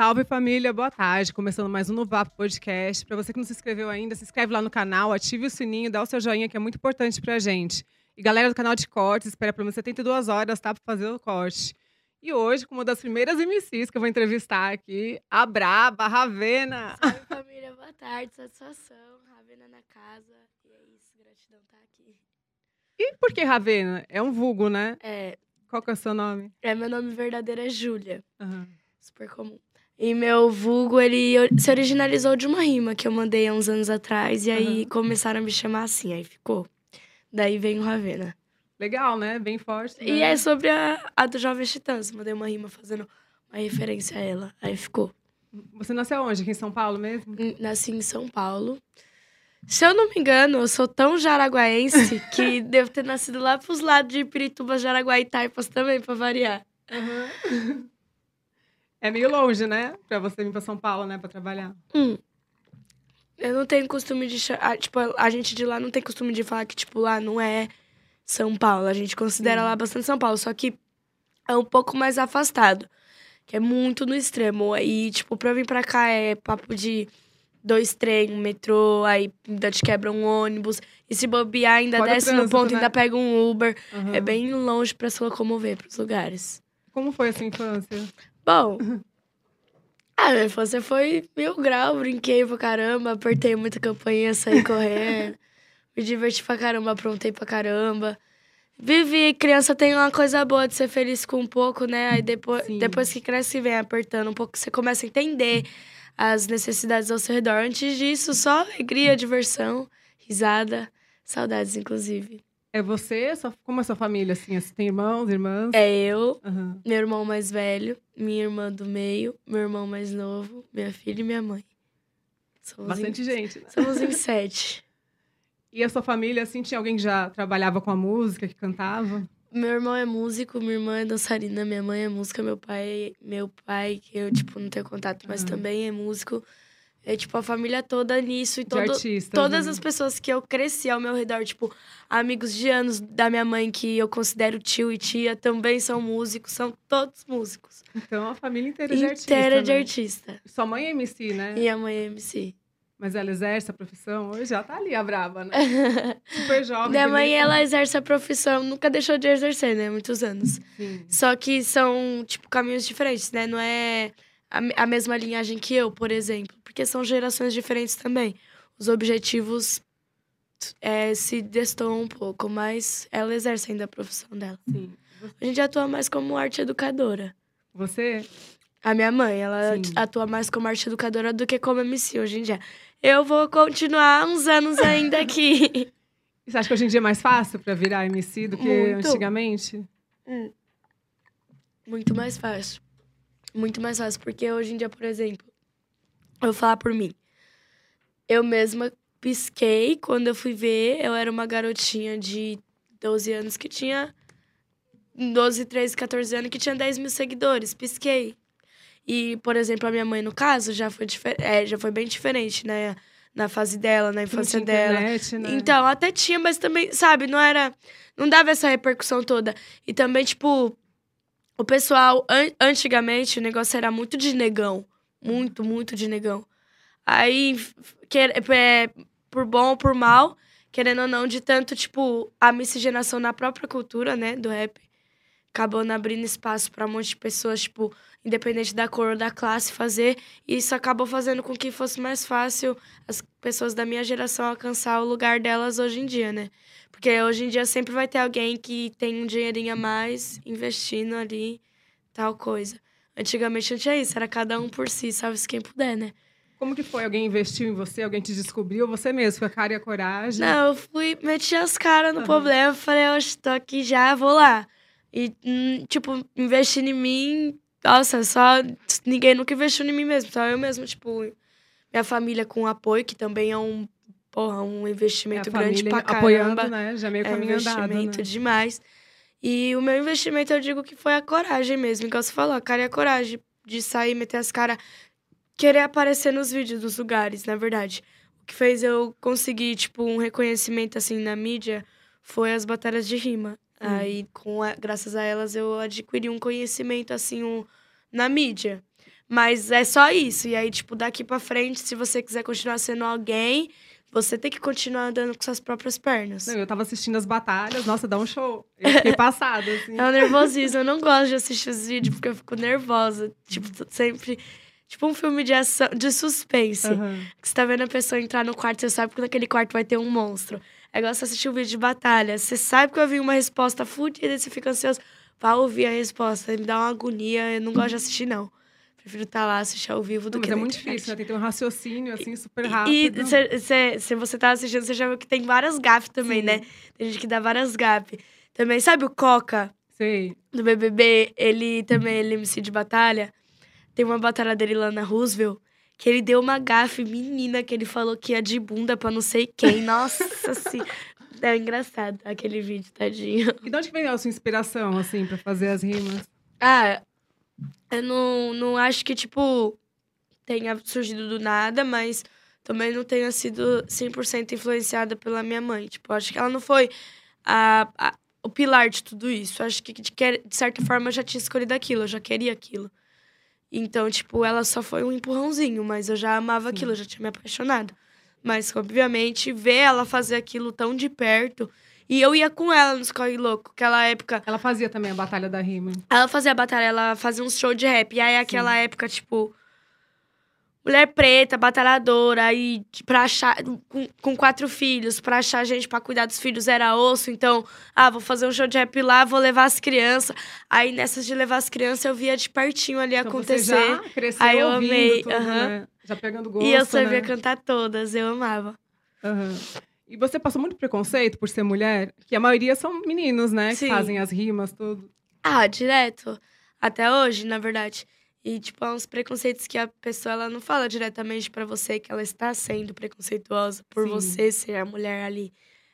Salve família, boa tarde. Começando mais um no Vapo Podcast. Para você que não se inscreveu ainda, se inscreve lá no canal, ative o sininho, dá o seu joinha que é muito importante pra gente. E galera do canal de cortes, espera pelo menos 72 horas, tá? Pra fazer o corte. E hoje, com uma das primeiras MCs que eu vou entrevistar aqui, a Braba, a Ravena. Salve família, boa tarde, satisfação. Ravena na casa. E é isso, gratidão tá aqui. E por que Ravena? É um vulgo, né? É, Qual que é o seu nome? é meu nome verdadeiro é Júlia. Aham. Super comum. E meu vulgo, ele se originalizou de uma rima que eu mandei há uns anos atrás. E aí começaram a me chamar assim, aí ficou. Daí vem o Ravena. Legal, né? Bem forte. E né? é sobre a, a do Jovem Titãs. Mandei uma rima fazendo uma referência a ela. Aí ficou. Você nasceu onde? Aqui em São Paulo mesmo? Nasci em São Paulo. Se eu não me engano, eu sou tão jaraguaense que devo ter nascido lá pros lados de Pirituba, Jaraguá e Taipas também, pra variar. É meio longe, né? Pra você vir pra São Paulo, né? Pra trabalhar. Hum. Eu não tenho costume de. ah, Tipo, a gente de lá não tem costume de falar que, tipo, lá não é São Paulo. A gente considera Hum. lá bastante São Paulo, só que é um pouco mais afastado. Que é muito no extremo. E, tipo, pra vir pra cá é papo de dois trem, um metrô, aí ainda te quebra um ônibus. E se bobear, ainda Fora desce no trânsito, ponto, né? ainda pega um Uber. Aham. É bem longe pra se locomover pros lugares. Como foi a sua infância? Bom. A minha infância foi mil grau, brinquei pra caramba, apertei muita campainha, saí correndo. me diverti pra caramba, aprontei pra caramba. Vivi, criança tem uma coisa boa de ser feliz com um pouco, né? Aí depois, Sim. depois que cresce e vem apertando um pouco, você começa a entender as necessidades ao seu redor. Antes disso, só alegria, diversão, risada, saudades, inclusive. É você? Sua- Como é a sua família, assim? Você tem irmãos, irmãs? É eu, Aham. meu irmão mais velho, minha irmã do meio, meu irmão mais novo, minha filha e minha mãe. Somos Bastante em, gente, né? Somos em sete. E a sua família, assim, tinha alguém que já trabalhava com a música, que cantava? Meu irmão é músico, minha irmã é dançarina, minha mãe é música, meu pai, meu pai, que eu, tipo, não tenho contato, mas Aham. também é músico. É, tipo, a família toda nisso e De todo, artista. todas né? as pessoas que eu cresci ao meu redor, tipo, amigos de anos da minha mãe que eu considero tio e tia, também são músicos, são todos músicos. Então, a família inteira de artista, Inteira de né? artista. Sua mãe é MC, né? E a mãe é MC. Mas ela exerce a profissão hoje? Já tá ali, a braba, né? Super jovem. Minha mãe, ela exerce a profissão, nunca deixou de exercer, né? Muitos anos. Sim. Só que são, tipo, caminhos diferentes, né? Não é a, a mesma linhagem que eu, por exemplo. Porque são gerações diferentes também. Os objetivos é, se destoam um pouco, mas ela exerce ainda a profissão dela. Sim. A gente atua mais como arte educadora. Você? A minha mãe, ela Sim. atua mais como arte educadora do que como MC hoje em dia. Eu vou continuar uns anos ainda aqui. Você acha que hoje em dia é mais fácil pra virar MC do que Muito. antigamente? Muito mais fácil. Muito mais fácil. Porque hoje em dia, por exemplo, eu vou falar por mim. Eu mesma pisquei quando eu fui ver. Eu era uma garotinha de 12 anos que tinha. 12, 13, 14 anos que tinha 10 mil seguidores. Pisquei. E, por exemplo, a minha mãe, no caso, já foi, é, já foi bem diferente, né? Na fase dela, na infância tinha dela. internet, né? Então, até tinha, mas também, sabe, não era. Não dava essa repercussão toda. E também, tipo, o pessoal, an- antigamente, o negócio era muito de negão. Muito, muito de negão. Aí, f- que, é, por bom ou por mal, querendo ou não, de tanto, tipo, a miscigenação na própria cultura, né, do rap, acabou abrindo espaço pra um monte de pessoas, tipo, independente da cor ou da classe, fazer. E isso acabou fazendo com que fosse mais fácil as pessoas da minha geração alcançar o lugar delas hoje em dia, né? Porque hoje em dia sempre vai ter alguém que tem um dinheirinho a mais investindo ali, tal coisa. Antigamente não tinha isso, era cada um por si, salve-se quem puder, né? Como que foi? Alguém investiu em você? Alguém te descobriu? Você mesmo? Foi a cara e a coragem? Não, eu fui, meti as caras no Aham. problema, falei, oxe, tô aqui já, vou lá. E, hum, tipo, investindo em mim, nossa, só ninguém nunca investiu em mim mesmo, só eu mesmo, tipo, minha família com apoio, que também é um, porra, um É, investimento a grande pra caramba. apoiando, né? Já meio É um caminho andado, né? investimento demais. E o meu investimento, eu digo que foi a coragem mesmo, igual você falou, a cara e a coragem de sair, meter as caras, querer aparecer nos vídeos dos lugares, na verdade. O que fez eu conseguir, tipo, um reconhecimento, assim, na mídia foi as batalhas de rima. Aí, com a- graças a elas, eu adquiri um conhecimento, assim, um, na mídia. Mas é só isso. E aí, tipo, daqui pra frente, se você quiser continuar sendo alguém, você tem que continuar andando com suas próprias pernas. Não, eu tava assistindo as batalhas, nossa, dá um show. Eu fiquei passada, assim. É um nervosismo. Eu não gosto de assistir os vídeos porque eu fico nervosa. Tipo, sempre. Tipo um filme de ação, de suspense. Que você tá vendo a pessoa entrar no quarto, você sabe que naquele quarto vai ter um monstro. É igual você assistir um vídeo de batalha. Você sabe que vai vir uma resposta fudida e você fica ansioso pra ouvir a resposta. Me dá uma agonia. Eu não gosto de assistir, não. Prefiro estar lá, assistir ao vivo do Não, mas que é na muito internet. difícil, né? Tem que ter um raciocínio, assim, super E rápido. cê- cê- se você tá assistindo, você já viu que tem várias gafes também, Sim. né? Tem gente que dá várias gafes. Também, sabe o Coca, Sei. do BBB? Ele também, ele é MC de batalha. Tem uma batalha dele lá na Roosevelt, que ele deu uma gafe menina, que ele falou que ia de bunda pra não sei quem. Nossa, assim... É engraçado aquele vídeo, tadinho. E de onde vem a sua inspiração, assim, pra fazer as rimas? Ah, eu não, não acho que, tipo, tenha surgido do nada, mas também não tenha sido 100% influenciada pela minha mãe. Tipo, acho que ela não foi a, a- o pilar de tudo isso. Acho que, de, que- de certa forma, eu já tinha escolhido aquilo, eu já queria aquilo. Então, tipo, ela só foi um empurrãozinho, mas eu já amava Sim. aquilo, eu já tinha me apaixonado. Mas, obviamente, ver ela fazer aquilo tão de perto. E eu ia com ela nos Corre Louco, aquela época. Ela fazia também a Batalha da Rima. Ela fazia batalha, ela fazia uns shows de rap. E aí, aquela época, tipo. Mulher preta, batalhadora, aí pra achar. Com, com quatro filhos, pra achar gente pra cuidar dos filhos era osso. Então, ah, vou fazer um show de rap lá, vou levar as crianças. Aí nessas de levar as crianças, eu via de pertinho ali Então acontecer. você já cresceu Aí eu amei, tudo, né? Já pegando gosto, e eu sabia né? cantar todas, eu amava. Aham. E você passou muito preconceito por ser mulher? Que a maioria são meninos, né? Sim. Que fazem as rimas, tudo. Ah, direto. Até hoje, na verdade. E, tipo, há uns preconceitos que a pessoa ela não fala diretamente pra você que ela está sendo preconceituosa por Sim. você ser a mulher ali.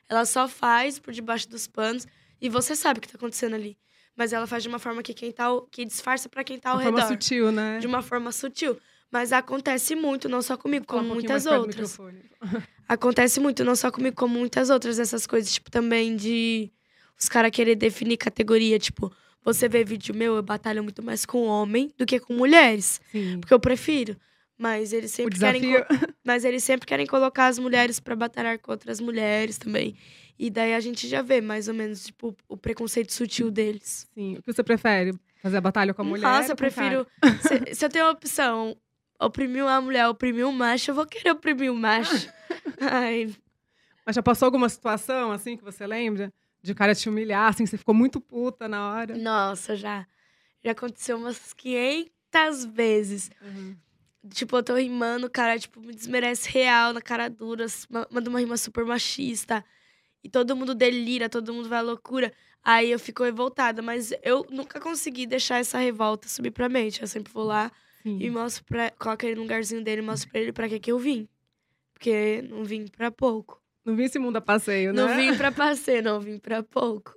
Ela só faz por debaixo dos panos e você sabe o que tá acontecendo ali. Mas ela faz de uma forma que quem tá que disfarça pra quem tá ao De forma redor. sutil, né? De uma forma sutil. Mas acontece muito, não só comigo, como um muitas outras. Acontece muito, não só comigo, como muitas outras dessas coisas. Tipo, também de os caras querer definir categoria. Tipo, você vê vídeo meu, eu batalho muito mais com homem do que com mulheres. Sim. Porque eu prefiro. Mas eles sempre querem. Mas eles sempre querem colocar as mulheres pra batalhar com outras mulheres também. E daí a gente já vê mais ou menos, tipo, o preconceito sutil deles. Sim. O que você prefere? Fazer a batalha com a mulher? Nossa, eu prefiro. Se, se eu tenho a opção oprimir uma mulher, oprimir um macho, eu vou querer oprimir um macho. Ai, Mas já passou alguma situação, assim, que você lembra? De o cara te humilhar, assim, você ficou muito puta na hora? Nossa, já. Já aconteceu umas 500 vezes. Uhum. Tipo, eu tô rimando, o cara, tipo, me desmerece real na cara dura, manda uma rima super machista. E todo mundo delira, todo mundo vai à loucura. Aí eu fico revoltada, mas eu nunca consegui deixar essa revolta subir pra mente. Eu sempre vou lá Sim. e mostro pra. Coloco ele no lugarzinho dele e mostro pra ele pra que que eu vim. Porque não vim pra pouco. Não vi esse mundo a passeio, né? Não vim pra passeio, não vim pra pouco.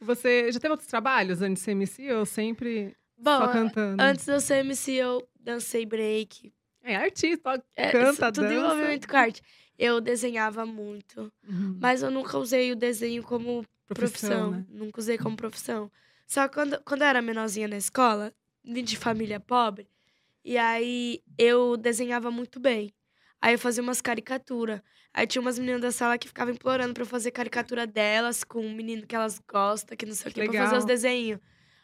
Você já teve outros trabalhos antes de ser MC ou sempre Bom, só cantando? antes de eu ser MC, eu dancei break, É artista, É, canta, tudo dança. em movimento com arte. Eu desenhava muito, Uhum. mas eu nunca usei o desenho como profissão. né? Nunca usei como profissão. Só que quando, quando eu era menorzinha na escola, vim de família pobre, e aí eu desenhava muito bem. Aí eu fazia umas caricaturas. Aí tinha umas meninas da sala que ficavam implorando pra eu fazer caricatura delas com um menino que elas gostam, que não sei o que, pra fazer os desenhos.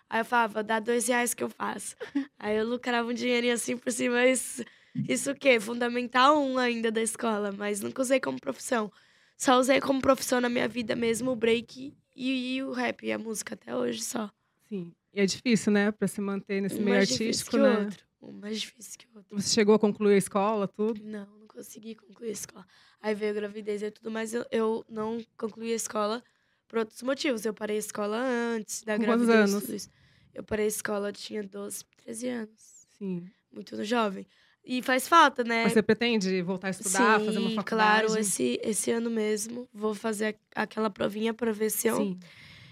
Aí eu falava, dá dois reais que eu faço. aí eu lucrava um dinheirinho assim por cima, mas isso o quê? Fundamental um ainda da escola, mas nunca usei como profissão. Só usei como profissão na minha vida mesmo o break e, e o rap e a música até hoje só. Sim. E é difícil, né? Pra se manter nesse um meio mais difícil artístico, né? outro. Um mais difícil que o outro. Você chegou a concluir a escola, tudo? Não consegui concluir a escola. Aí veio a gravidez e tudo, mas eu, eu não concluí a escola por outros motivos. Eu parei a escola antes da Com quantos gravidez. anos? tudo isso. Eu parei a escola, eu tinha 12, 13 anos. Sim. Muito jovem. E faz falta, né? Mas você pretende voltar a estudar, Sim, fazer uma faculdade? claro. Esse, esse ano mesmo, vou fazer aquela provinha pra ver se eu Sim.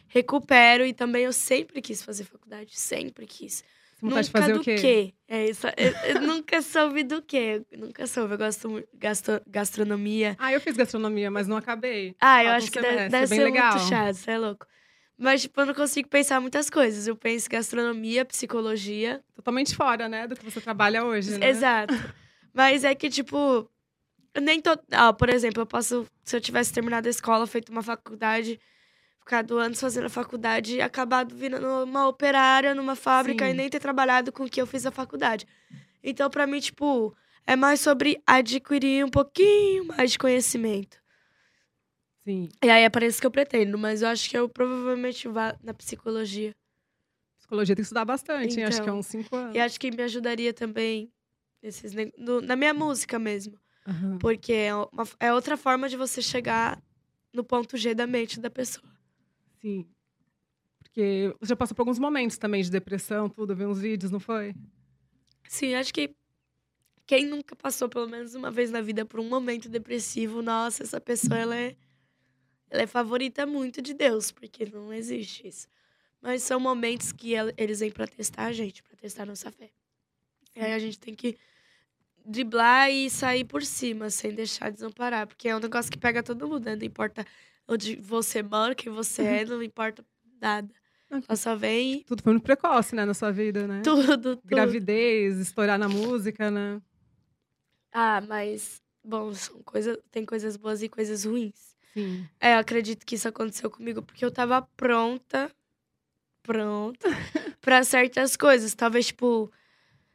recupero. E também eu sempre quis fazer faculdade, sempre quis. De nunca fazer do o quê? quê? É isso. Eu, eu nunca soube do quê. Eu nunca soube. Eu gosto gastro- gastronomia. Ah, eu fiz gastronomia, mas não acabei. Ah, eu acho que deve, semestre, deve é ser legal. muito chato, você é louco. Mas, tipo, eu não consigo pensar muitas coisas. Eu penso gastronomia, psicologia. Totalmente fora, né? Do que você trabalha hoje, né? Exato. Mas é que, tipo, nem todo. Ah, por exemplo, eu posso. Se eu tivesse terminado a escola, feito uma faculdade, ficado anos fazendo a faculdade e acabado virando uma operária numa fábrica Sim. e nem ter trabalhado com o que eu fiz a faculdade. Então, pra mim, tipo, é mais sobre adquirir um pouquinho mais de conhecimento. Sim. E aí é para isso que eu pretendo, mas eu acho que eu provavelmente vá na psicologia. Psicologia tem que estudar bastante, hein? Acho que é Então, uns cinco anos. E acho que me ajudaria também nesses, ne- no- na minha música mesmo. Aham. Porque é, uma- é outra forma de você chegar no ponto G da mente da pessoa. Sim. Porque você já passou por alguns momentos também de depressão, tudo, vi uns vídeos, não foi? Sim, acho que quem nunca passou pelo menos uma vez na vida por um momento depressivo, nossa, essa pessoa ela é, ela é favorita muito de Deus, porque não existe isso. Mas são momentos que el- eles vêm pra testar a gente, pra testar a nossa fé. E aí a gente tem que driblar e sair por cima, sem deixar desamparar, porque é um negócio que pega todo mundo, né? Não importa onde você mora, quem você é, não importa nada. Ela só vem Tudo foi muito precoce, né, na sua vida, né? tudo, tudo. Gravidez, estourar na música, né? Ah, mas, bom, são coisas, tem coisas boas e coisas ruins. Sim. É, eu acredito que isso aconteceu comigo porque eu tava pronta, pronta, pra certas coisas. Talvez, tipo,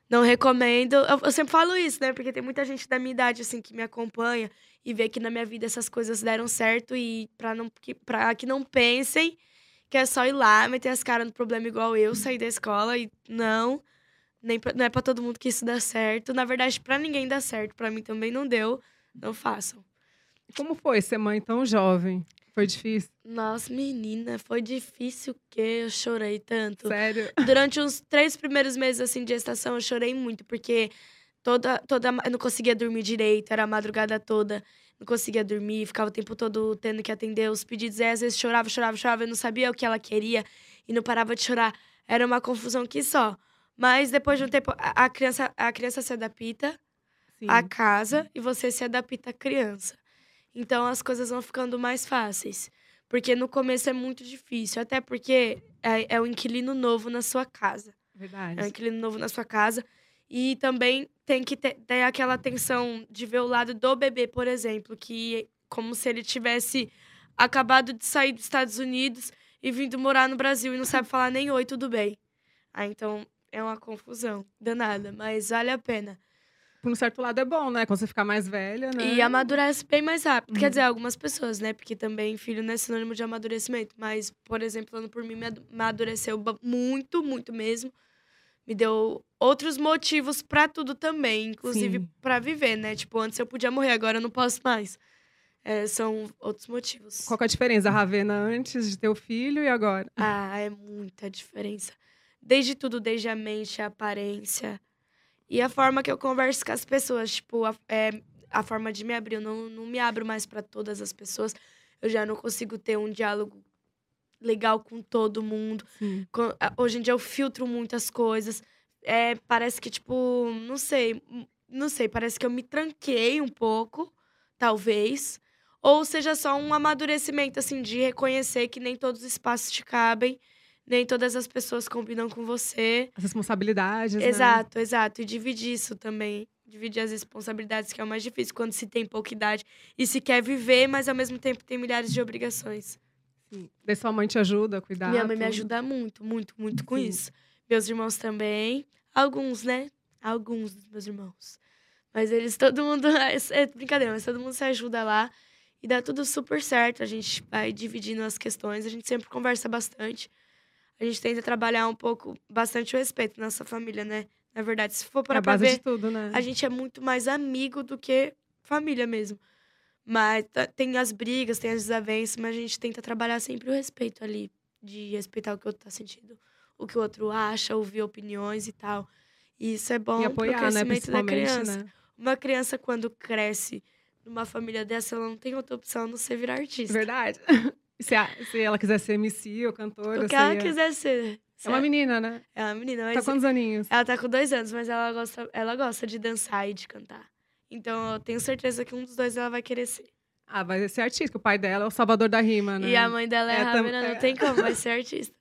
não recomendo. Eu, eu sempre falo isso, né? Porque tem muita gente da minha idade, assim, que me acompanha e vê que na minha vida essas coisas deram certo e pra, não, que, pra que não pensem que é só ir lá, meter as caras no problema igual eu, sair da escola e não. Nem pra- não é pra todo mundo que isso dá certo. Na verdade, pra ninguém dá certo. Pra mim também não deu. Não façam. Como foi ser mãe tão jovem? Foi difícil? Nossa, menina, foi difícil que eu chorei tanto. Sério? Durante uns três primeiros meses assim de gestação, eu chorei muito, porque toda, toda eu não conseguia dormir direito, era a madrugada toda, não conseguia dormir, ficava o tempo todo tendo que atender os pedidos, aí às vezes chorava, chorava, chorava, eu não sabia o que ela queria e não parava de chorar. Era uma confusão que só. Mas depois de um tempo, a, a criança, a criança se adapta Sim. a casa e você se adapta à criança. Então as coisas vão ficando mais fáceis. Porque no começo é muito difícil, até porque é, é um inquilino novo na sua casa. Verdade. É um inquilino novo na sua casa. E também tem que ter, ter aquela atenção de ver o lado do bebê, por exemplo, que como se ele tivesse acabado de sair dos Estados Unidos e vindo morar no Brasil e não sabe falar nem oi, tudo bem. Ah, então é uma confusão danada, mas vale a pena. Por um certo lado é bom, né? Quando você ficar mais velha, né? E amadurece bem mais rápido. Uhum. Quer dizer, algumas pessoas, né? Porque também filho não é sinônimo de amadurecimento. Mas, por exemplo, falando por mim, me adu- amadureceu muito, muito mesmo. Me deu outros motivos pra tudo também, inclusive pra viver, né? Tipo, antes eu podia morrer, agora eu não posso mais. É, são outros motivos. Qual é a diferença Ravena antes de ter o filho e agora? Ah, é muita diferença. Desde tudo, desde a mente, a aparência. E a forma que eu converso com as pessoas. Tipo, a, é, a forma de me abrir. Eu não, não me abro mais para todas as pessoas. Eu já não consigo ter um diálogo legal com todo mundo. Sim. Co- a- Hoje em dia eu filtro muitas coisas. É, parece que, tipo, não sei. m- Não sei, parece que eu me tranquei um pouco, talvez. Ou seja só um amadurecimento, assim, de reconhecer que nem todos os espaços te cabem, nem todas as pessoas combinam com você. As responsabilidades, né? Exato, exato. E dividir isso também. Dividir as responsabilidades, que é o mais difícil quando se tem pouca idade e se quer viver, mas ao mesmo tempo tem milhares de obrigações. Sim. Daí sua mãe te ajuda a cuidar. Minha mãe me tudo. ajuda muito, muito, muito com Sim. isso. Meus irmãos também. Alguns, né? Alguns dos meus irmãos. Mas eles, todo mundo. É brincadeira, mas todo mundo se ajuda lá. E dá tudo super certo. A gente vai dividindo as questões. A gente sempre conversa bastante. A gente tenta trabalhar um pouco, bastante o respeito na nossa família, né? Na verdade, se for É para a base ver, de tudo, né? a gente é muito mais amigo do que família mesmo. Mas tá- tem as brigas, tem as desavenças, mas a gente tenta trabalhar sempre o respeito ali. De respeitar o que o outro tá sentindo, o que o outro acha, ouvir opiniões e tal. E isso é bom E pro apoiar, né? crescimento da Principalmente, criança. né? Uma criança, quando cresce numa família dessa, ela não tem outra opção a não ser virar artista. Verdade. Se, a- se ela quiser ser MC ou cantora, O que ela ia- quiser ser. É uma menina, né? É uma menina, Tá mas quantos aninhos? Ela tá com dois anos, mas ela gosta, ela gosta de dançar e de cantar. Então eu tenho certeza que um dos dois ela vai querer ser. Ah, vai ser artista. O pai dela é o salvador da rima, né? E a mãe dela é, É, a tam- Ravena, é. não tem como, vai ser artista.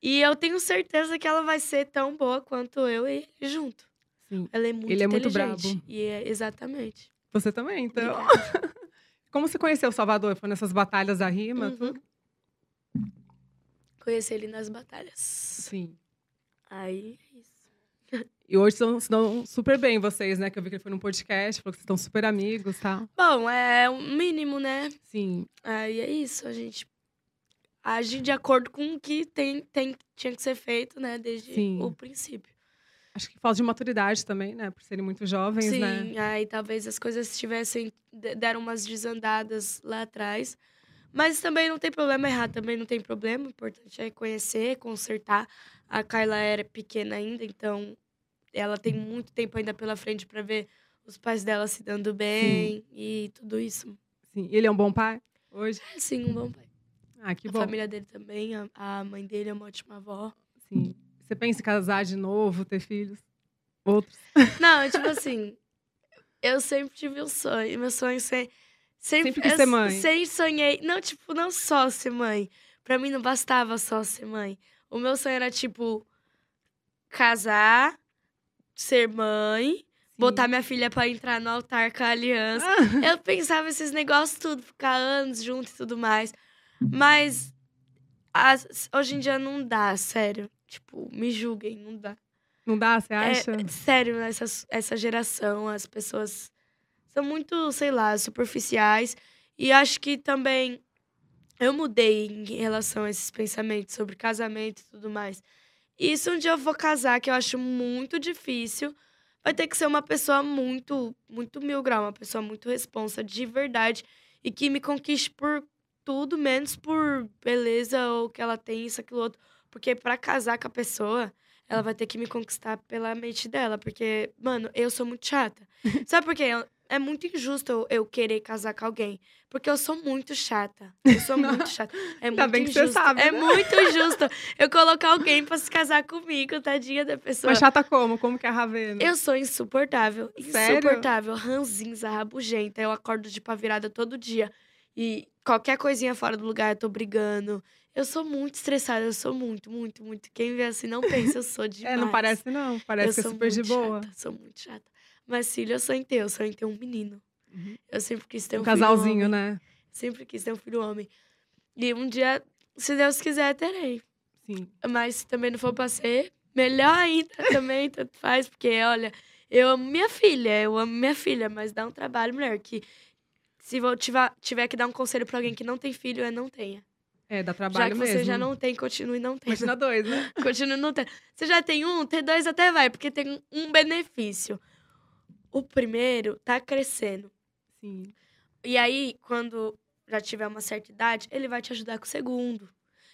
E eu tenho certeza que ela vai ser tão boa quanto eu e ele junto. Sim. Ela é muito Ele é muito brabo. E é exatamente. Você também, então. Como você conheceu o Salvador? Foi nessas batalhas da rima? Uhum. Conheci ele nas batalhas. Sim. Aí. E hoje estão se dão super bem vocês, né? Que eu vi que ele foi num podcast, falou que vocês estão super amigos, tá? Bom, é o mínimo, né? Sim. Aí é isso. A gente age de acordo com o que tem, tem, tinha que ser feito, né? Desde Sim. o princípio. Acho que falta de maturidade também, né? Por serem muito jovens, Sim, né? aí talvez as coisas tivessem. de- deram umas desandadas lá atrás. Mas também não tem problema errar, também não tem problema. O importante é conhecer, consertar. A Kyla era pequena ainda, então ela tem muito tempo ainda pela frente para ver os pais dela se dando bem e tudo isso. Sim. Ele é um bom pai hoje? É sim, um bom pai. Ah, que a bom. família dele também, a, a mãe dele é uma ótima avó. Sim. Você pensa em casar de novo, ter filhos? Outros? Não, é tipo assim, eu sempre tive um sonho. Meu sonho sempre. Sempre, Sempre quis eu ser mãe. Sempre sonhei. Não, tipo, não só ser mãe. Pra mim não bastava só ser mãe. O meu sonho era, tipo, casar, ser mãe, botar minha filha pra entrar no altar com a aliança. Ah, Eu pensava esses negócios tudo, ficar anos junto e tudo mais. Mas as- hoje em dia não dá, sério. Tipo, me julguem, não dá. não dá, você É, acha? é sério, essa, essa geração, as pessoas são muito, sei lá, superficiais. E acho que também eu mudei em relação a esses pensamentos sobre casamento e tudo mais. E se um dia eu for casar, que eu acho muito difícil, vai ter que ser uma pessoa muito, muito mil grau, uma pessoa muito responsa, de verdade, e que me conquiste por tudo, menos por beleza ou que ela tem isso, aquilo outro. Porque pra casar com a pessoa, ela vai ter que me conquistar pela mente dela. Porque, mano, eu sou muito chata. Sabe por quê? É muito injusto eu, eu querer casar com alguém. Porque eu sou muito chata. Eu sou muito chata. É muito Ainda bem que você injusto. sabe, É né? muito injusto eu colocar alguém pra se casar comigo, tadinha da pessoa. Mas chata como? Como que é a Ravena? Eu sou insuportável. Sério? Insuportável. Ranzinza, rabugenta. Eu acordo de pá virada todo dia. E qualquer coisinha fora do lugar eu tô brigando. Eu sou muito estressada. Eu sou muito, muito, muito. Quem vê assim não pensa, eu sou demais. É, não parece não. Parece eu que é super de muito boa. Chata, sou muito chata. Mas filho, eu sonho em ter. Eu em ter um menino. Uhum. Eu sempre quis ter um, Um casalzinho, né? Sempre quis ter um filho homem. E um dia, se Deus quiser, terei. Sim. Mas se também não for pra ser, melhor ainda também, tanto faz. Porque, olha, eu amo minha filha, eu amo minha filha, mas dá um trabalho, mulher, que se eu tiver, tiver que dar um conselho pra alguém que não tem filho, é não tenha. É, dá já trabalho que mesmo. você já não tem, continue não tendo. Imagina dois, né? Continue não tendo. Você já tem um, ter dois até vai, porque tem um benefício. O primeiro tá crescendo. Sim. E aí, quando já tiver uma certa idade, ele vai te ajudar com o segundo.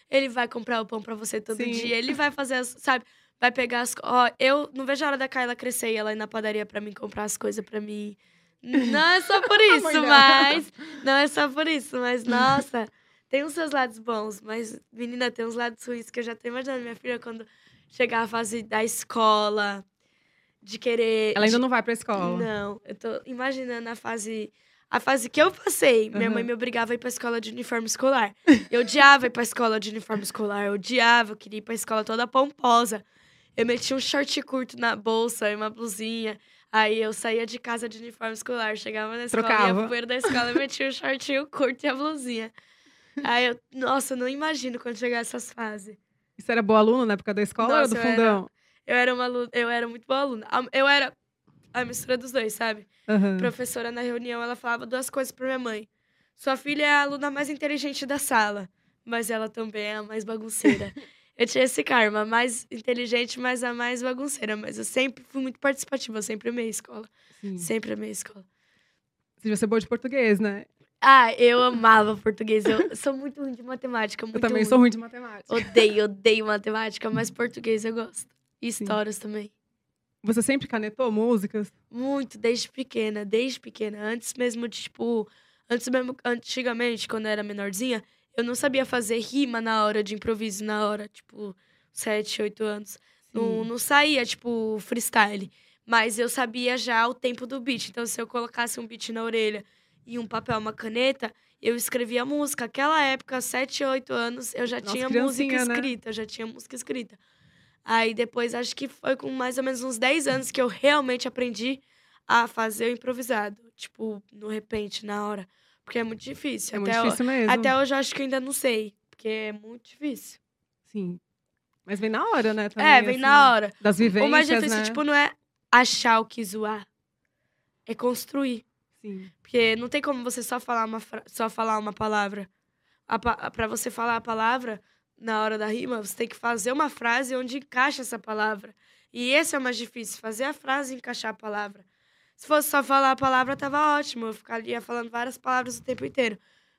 Ele vai comprar o pão pra você todo Sim. dia. Ele vai fazer, as, sabe? Vai pegar as. Ó, eu não vejo a hora da Kyla crescer e ela ir na padaria pra mim comprar as coisas pra mim. Não é só por isso, mas. Não é só por isso, mas nossa, tem os seus lados bons, mas, menina, tem uns lados ruins que eu já tô imaginando minha filha quando chegar a fase da escola, de querer. Ela ainda de- não vai pra escola. não, eu tô imaginando a fase. A fase que eu passei. Minha mãe me obrigava a ir pra escola de uniforme escolar. Eu odiava ir pra escola de uniforme escolar. Eu odiava, eu queria ir pra escola toda pomposa. Eu metia um short curto na bolsa e uma blusinha. Aí eu saía de casa de uniforme escolar, chegava na escola, ia Trocava. pro banheiro da escola, eu metia o shortinho curto e a blusinha. Aí eu, nossa, eu não imagino quando chegar essas fases. Isso era boa aluna na época da escola Nossa, ou do era- fundão? Eu era uma aluna, eu era muito boa aluna. A- Eu era a mistura dos dois, sabe? Aham. professora na reunião, ela falava duas coisas pra minha mãe. Sua filha é a aluna mais inteligente da sala, mas ela também é a mais bagunceira. eu tinha esse karma, a mais inteligente, mas a mais bagunceira. Mas eu sempre fui muito participativa, eu sempre amei a escola. Sim. Sempre amei a escola. Você devia ser boa de português, né? Ah, eu amava português. Eu sou muito ruim de matemática, muito eu também ruim. sou ruim de matemática. Odeio, odeio matemática, mas português eu gosto. E histórias também. Você sempre canetou músicas? Muito, desde pequena, desde pequena. Antes mesmo de, tipo. Antes mesmo, antigamente, quando eu era menorzinha, eu não sabia fazer rima na hora de improviso, na hora, tipo, sete, oito anos. Não, Sim. não saía, tipo, freestyle. Mas eu sabia já o tempo do beat. Então, se eu colocasse um beat na orelha e um papel, uma caneta, eu escrevia música. Aquela época, 7, 8 anos, eu já Nossa, tinha música né? escrita, eu já tinha música escrita. Aí depois, acho que foi com mais ou menos uns 10 anos que eu realmente aprendi a fazer o improvisado. Tipo, no repente, na hora. Porque é muito difícil. É muito até, ho- difícil mesmo. até hoje eu acho que ainda não sei. Porque é muito difícil. Sim. Mas vem na hora, né? Também, é, vem assim, na hora. Das vivências, o mais difícil, né? tipo, não é achar o que zoar. É construir. Sim. Porque não tem como você só falar uma, só falar uma palavra. A pa- Pra você falar a palavra, na hora da rima, você tem que fazer uma frase onde encaixa essa palavra. E esse é o mais difícil, fazer a frase e encaixar a palavra. Se fosse só falar a palavra, tava ótimo. Eu ficaria falando várias palavras o tempo inteiro.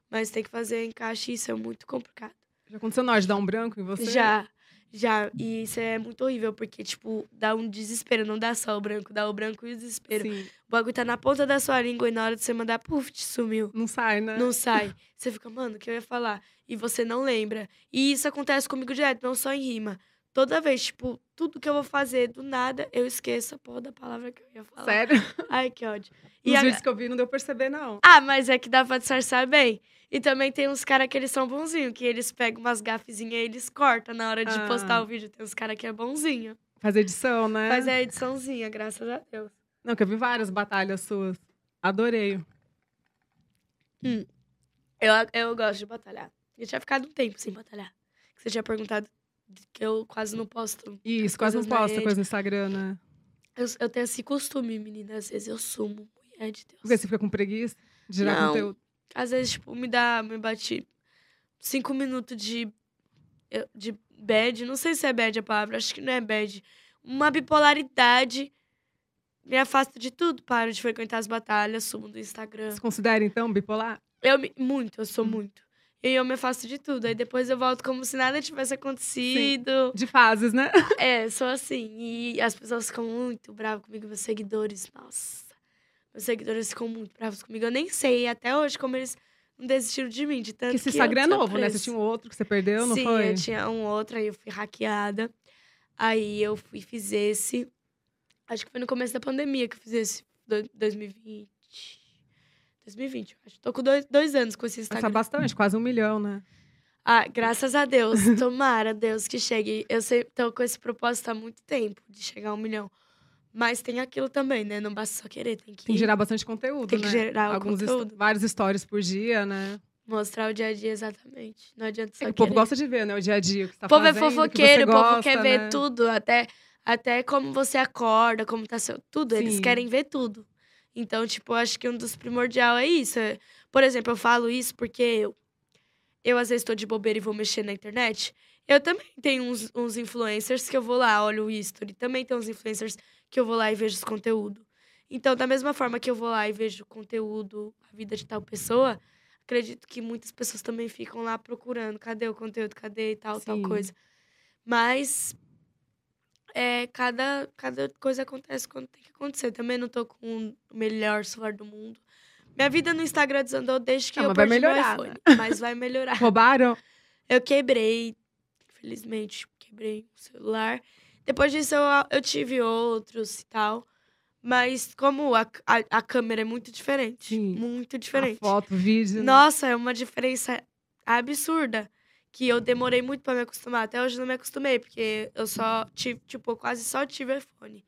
Mas tem que fazer encaixe, isso é muito complicado. Já aconteceu na hora de dar um branco em você? Já, já. E isso é muito horrível, porque, tipo, dá um desespero. Não dá só o branco, dá o branco e o desespero. Sim. O bagulho tá na ponta da sua língua e na hora de você mandar, puf, te sumiu. Não sai, né? Não sai. Você fica, mano, o que eu ia falar? E você não lembra. E isso acontece comigo direto, não só em rima. Toda vez, tipo, tudo que eu vou fazer, do nada, eu esqueço a porra da palavra que eu ia falar. Sério? Ai, que ódio. Nos E a- vídeos que eu vi não deu pra perceber, não. Ah, mas é que dá pra disfarçar bem. E também tem uns caras que eles são bonzinhos, que eles pegam umas gafezinhas e eles cortam na hora de Ah. postar o vídeo. Tem uns caras que é bonzinho. Faz edição, né? Faz a ediçãozinha, graças a Deus. Não, que eu vi várias batalhas suas. Adorei. Eu, eu gosto de batalhar. Eu tinha ficado um tempo sem batalhar. Que Você tinha perguntado que eu quase não posto. Isso, quase não posta coisa no Instagram, né? Eu, eu tenho esse costume, menina. Às vezes eu sumo. Mulher de Deus. Porque você fica com preguiça de gerar Não. conteúdo. Às vezes, tipo, me dá, me bate cinco minutos de, de bad. Não sei se é bad a palavra, acho que não é bad. Uma bipolaridade. Me afasta de tudo, paro de frequentar as batalhas, sumo do Instagram. Você considera, então, bipolar? Eu me, muito, eu sou Hum. muito. E eu me afasto de tudo. Aí depois eu volto como se nada tivesse acontecido. De fases, né? É, sou assim. E as pessoas ficam muito bravas comigo, meus seguidores. Nossa. Meus seguidores ficam muito bravos comigo. Eu nem sei até hoje como eles não desistiram de mim, de tanto Porque esse que Instagram é novo, né? Você tinha um outro que você perdeu, não Sim, foi? eu tinha um outro, aí eu fui hackeada. Aí eu fui fiz esse. Acho que foi no começo da pandemia que eu fiz esse. do- 2020. 2020, eu acho. Tô com dois, dois anos com esse Passa Instagram. bastante, quase um milhão, né? Ah, graças a Deus. Tomara, Deus, que chegue. Eu sei, tô com esse propósito há muito tempo, de chegar a um milhão. Mas tem aquilo também, né? Não basta só querer, tem que, Tem que gerar bastante conteúdo, tem que né? gerar o Alguns conteúdo. vários stories por dia, né? mostrar o dia a dia exatamente. Não adianta só o querer. povo gosta de ver, né? O dia a dia, o que você tá O povo é fazendo, o que fofoqueiro, o povo gosta, quer ver né? tudo, até, até como você acorda, como tá seu. Tudo, eles Sim. querem ver tudo. Então, tipo, acho que um dos primordial é isso. é- Por exemplo, eu falo isso porque eu, eu às vezes tô de bobeira e vou mexer na internet. Eu também tenho uns, uns influencers que eu vou lá, olho o history. Também tem uns influencers que eu vou lá e vejo os conteúdo. Então, da mesma forma que eu vou lá e vejo o conteúdo, a vida de tal pessoa, acredito que muitas pessoas também ficam lá procurando. Cadê o conteúdo? Cadê e tal, tal Sim. coisa. Mas é, cada, cada coisa acontece quando tem que acontecer. Também não tô com o melhor celular do mundo. Minha vida no Instagram desandou desde que Ah, eu perdi meu iPhone. Mas vai melhorar. Roubaram? Eu quebrei, infelizmente, quebrei o celular. Depois disso, eu, eu tive outros e tal. Mas como a, a, a câmera é muito diferente. Sim. Muito A diferente. foto, vídeo. né? Nossa, é uma diferença absurda. Que eu demorei muito pra me acostumar. Até hoje eu não me acostumei, porque eu só tive, tipo, eu quase só tive iPhone.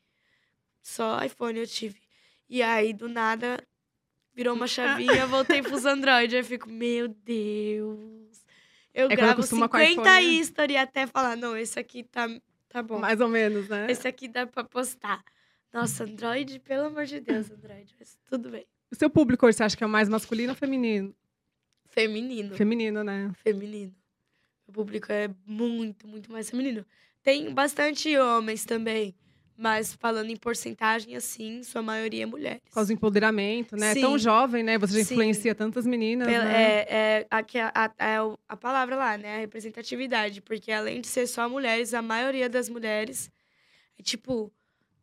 Só iPhone eu tive. E aí, do nada, virou uma chavinha, voltei pros Android. Aí fico, meu Deus. Eu quando gravo acostuma com 50 iPhone, né? history até falar, não, esse aqui tá, tá bom. Mais ou menos, né? Esse aqui dá pra postar. Nossa, Android, pelo amor de Deus, Android. Mas tudo bem. O seu público hoje, você acha que é mais masculino ou feminino? Feminino. Feminino, né? feminino. O público é muito, muito mais feminino. Tem bastante homens também, mas falando em porcentagem, assim, sua maioria é mulheres. Por causa do empoderamento, né? É Tão Sim. jovem, né? Você já Sim. influencia tantas meninas, Pela- né? É, é, aqui a, a, é a palavra lá, né? A representatividade. Porque além de ser só mulheres, a maioria das mulheres é tipo,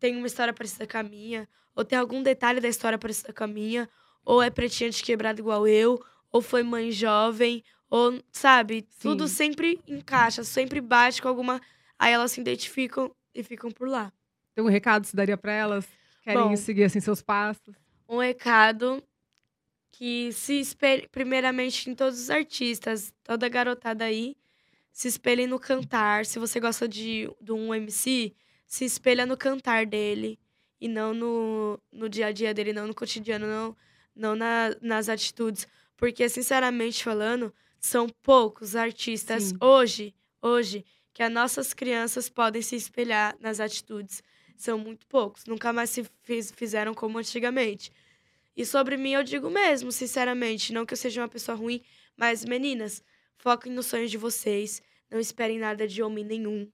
tem uma história parecida com a minha, ou tem algum detalhe da história parecida com a minha, ou é pretinha de quebrado igual eu, ou foi mãe jovem, ou, sabe? Tudo Sim. sempre encaixa, sempre bate com alguma. Aí elas se identificam e ficam por lá. Tem um recado que você daria pra elas? Querem Bom. seguir, assim, seus passos? Um recado que se espelhe, primeiramente, em todos os artistas, toda garotada aí, se espelhem no cantar. Se você gosta de, de um MC, se espelha no cantar dele e não no, no dia a dia dele, não no cotidiano, não, não na, nas atitudes. Porque, sinceramente falando, são poucos artistas Sim. hoje, hoje, que as nossas crianças podem se espelhar nas atitudes. São muito poucos. Nunca mais se fiz- fizeram como antigamente. E sobre mim eu digo mesmo, sinceramente, não que eu seja uma pessoa ruim, mas meninas, foquem nos sonhos de vocês, não esperem nada de homem nenhum,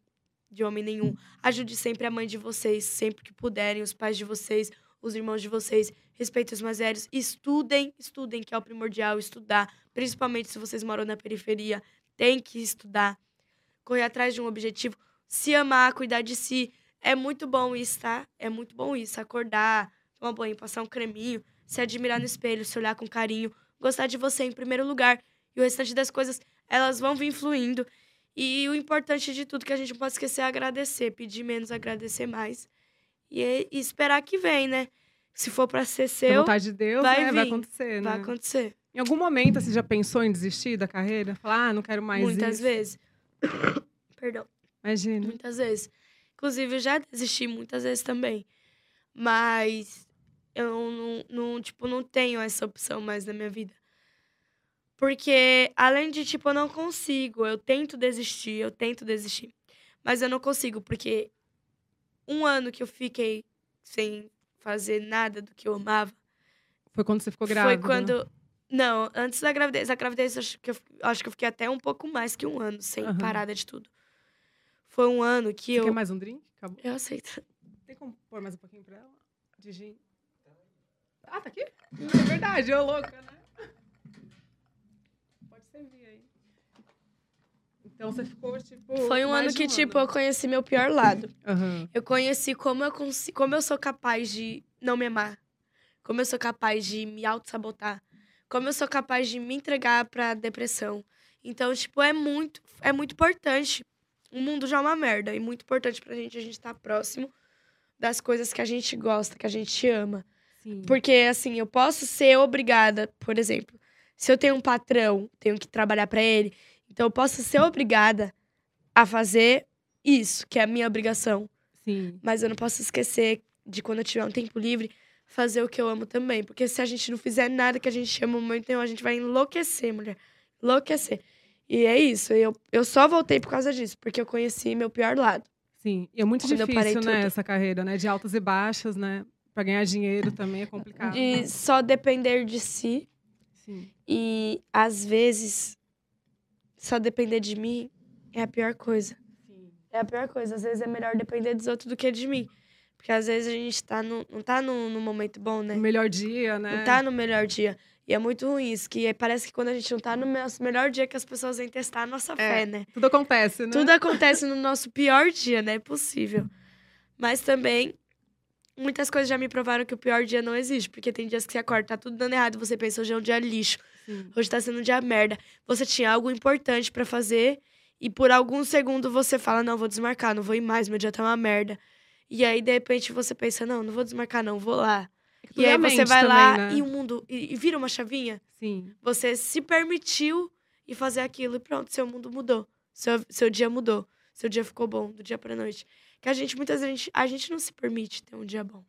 de homem nenhum. Ajude sempre a mãe de vocês, sempre que puderem, os pais de vocês, os irmãos de vocês, respeitem os mais velhos, estudem, estudem, que é o primordial, estudar, principalmente se vocês moram na periferia, tem que estudar, correr atrás de um objetivo, se amar, cuidar de si. É muito bom isso, tá? É muito bom isso, acordar, tomar banho, passar um creminho, se admirar no espelho, se olhar com carinho, gostar de você em primeiro lugar. E o restante das coisas, elas vão vir fluindo. E o importante de tudo que a gente não pode esquecer é agradecer, pedir menos, agradecer mais. E, e esperar que vem, né? Se for pra ser seu, vontade de Deus, vai né? Vai acontecer, vai né? acontecer. Em algum momento você já pensou em desistir da carreira? Falar, ah, não quero mais Muitas isso. vezes. Perdão. Imagina. Muitas vezes. Inclusive, eu já desisti muitas vezes também. Mas eu não, não, tipo, não tenho essa opção mais na minha vida. Porque, além de, tipo, eu não consigo. Eu tento desistir, eu tento desistir. Mas eu não consigo, porque um ano que eu fiquei sem fazer nada do que eu amava Foi quando você ficou grávida? foi quando. Não, antes da gravidez. A gravidez, acho que eu, acho que eu fiquei até um pouco mais que um ano, sem Aham. parada de tudo. Foi um ano que Você eu. quer mais um drink? Acabou. Eu aceito. Tem como pôr mais um pouquinho pra ela? De gin. Ah, tá aqui? É verdade, eu louca, né? Pode servir aí. Então você ficou, tipo. Foi um ano que, tipo, eu ano. conheci meu pior lado. Aham. Eu conheci como eu, como eu sou capaz de não me amar. Como eu sou capaz de me auto-sabotar. Como eu sou capaz de me entregar pra depressão. Então, tipo, é muito, é muito importante. O mundo já é uma merda. E muito importante pra gente a gente estar próximo das coisas que a gente gosta, que a gente ama. Sim. Porque, assim, eu posso ser obrigada, por exemplo, se eu tenho um patrão, tenho que trabalhar pra ele, então eu posso ser obrigada a fazer isso, que é a minha obrigação. Sim. Mas eu não posso esquecer de quando eu tiver um tempo livre, fazer o que eu amo também. Porque se a gente não fizer nada que a gente ama muito, então a gente vai enlouquecer, mulher. Enlouquecer. E é isso. Eu, eu só voltei por causa disso, porque eu conheci meu pior lado. Sim. E é muito Quando difícil, né, tudo. essa carreira, né? De altas e baixas, né? Pra ganhar dinheiro também é complicado. De só depender de si. Sim. E às vezes, só depender de mim é a pior coisa. Sim. É a pior coisa. Às vezes é melhor depender dos outros do que de mim. Porque às vezes a gente tá no, não tá num, num momento bom, né? O melhor dia, né? Não tá no melhor dia. E é muito ruim isso, que parece que quando a gente não tá no nosso melhor dia que as pessoas vêm testar a nossa fé, né? Tudo acontece, né? Tudo acontece no nosso pior dia, né? É possível. Mas também, muitas coisas já me provaram que o pior dia não existe. Porque tem dias que você acorda, tá tudo dando errado, e você pensa, hoje é um dia lixo. Sim. Hoje tá sendo um dia merda. Você tinha algo importante pra fazer e por algum segundo você fala: Não, vou desmarcar, não vou ir mais, meu dia tá uma merda. E aí, de repente, você pensa: Não, não vou desmarcar, não, vou lá. Tudo E é aí você mente vai também, lá né? e o mundo. E, e vira uma chavinha. Sim. Você se permitiu e fazer aquilo e pronto, seu mundo mudou. Seu, seu dia mudou. Seu dia ficou bom, do dia pra noite. Que a gente, muitas vezes, a gente, a gente não se permite ter um dia bom.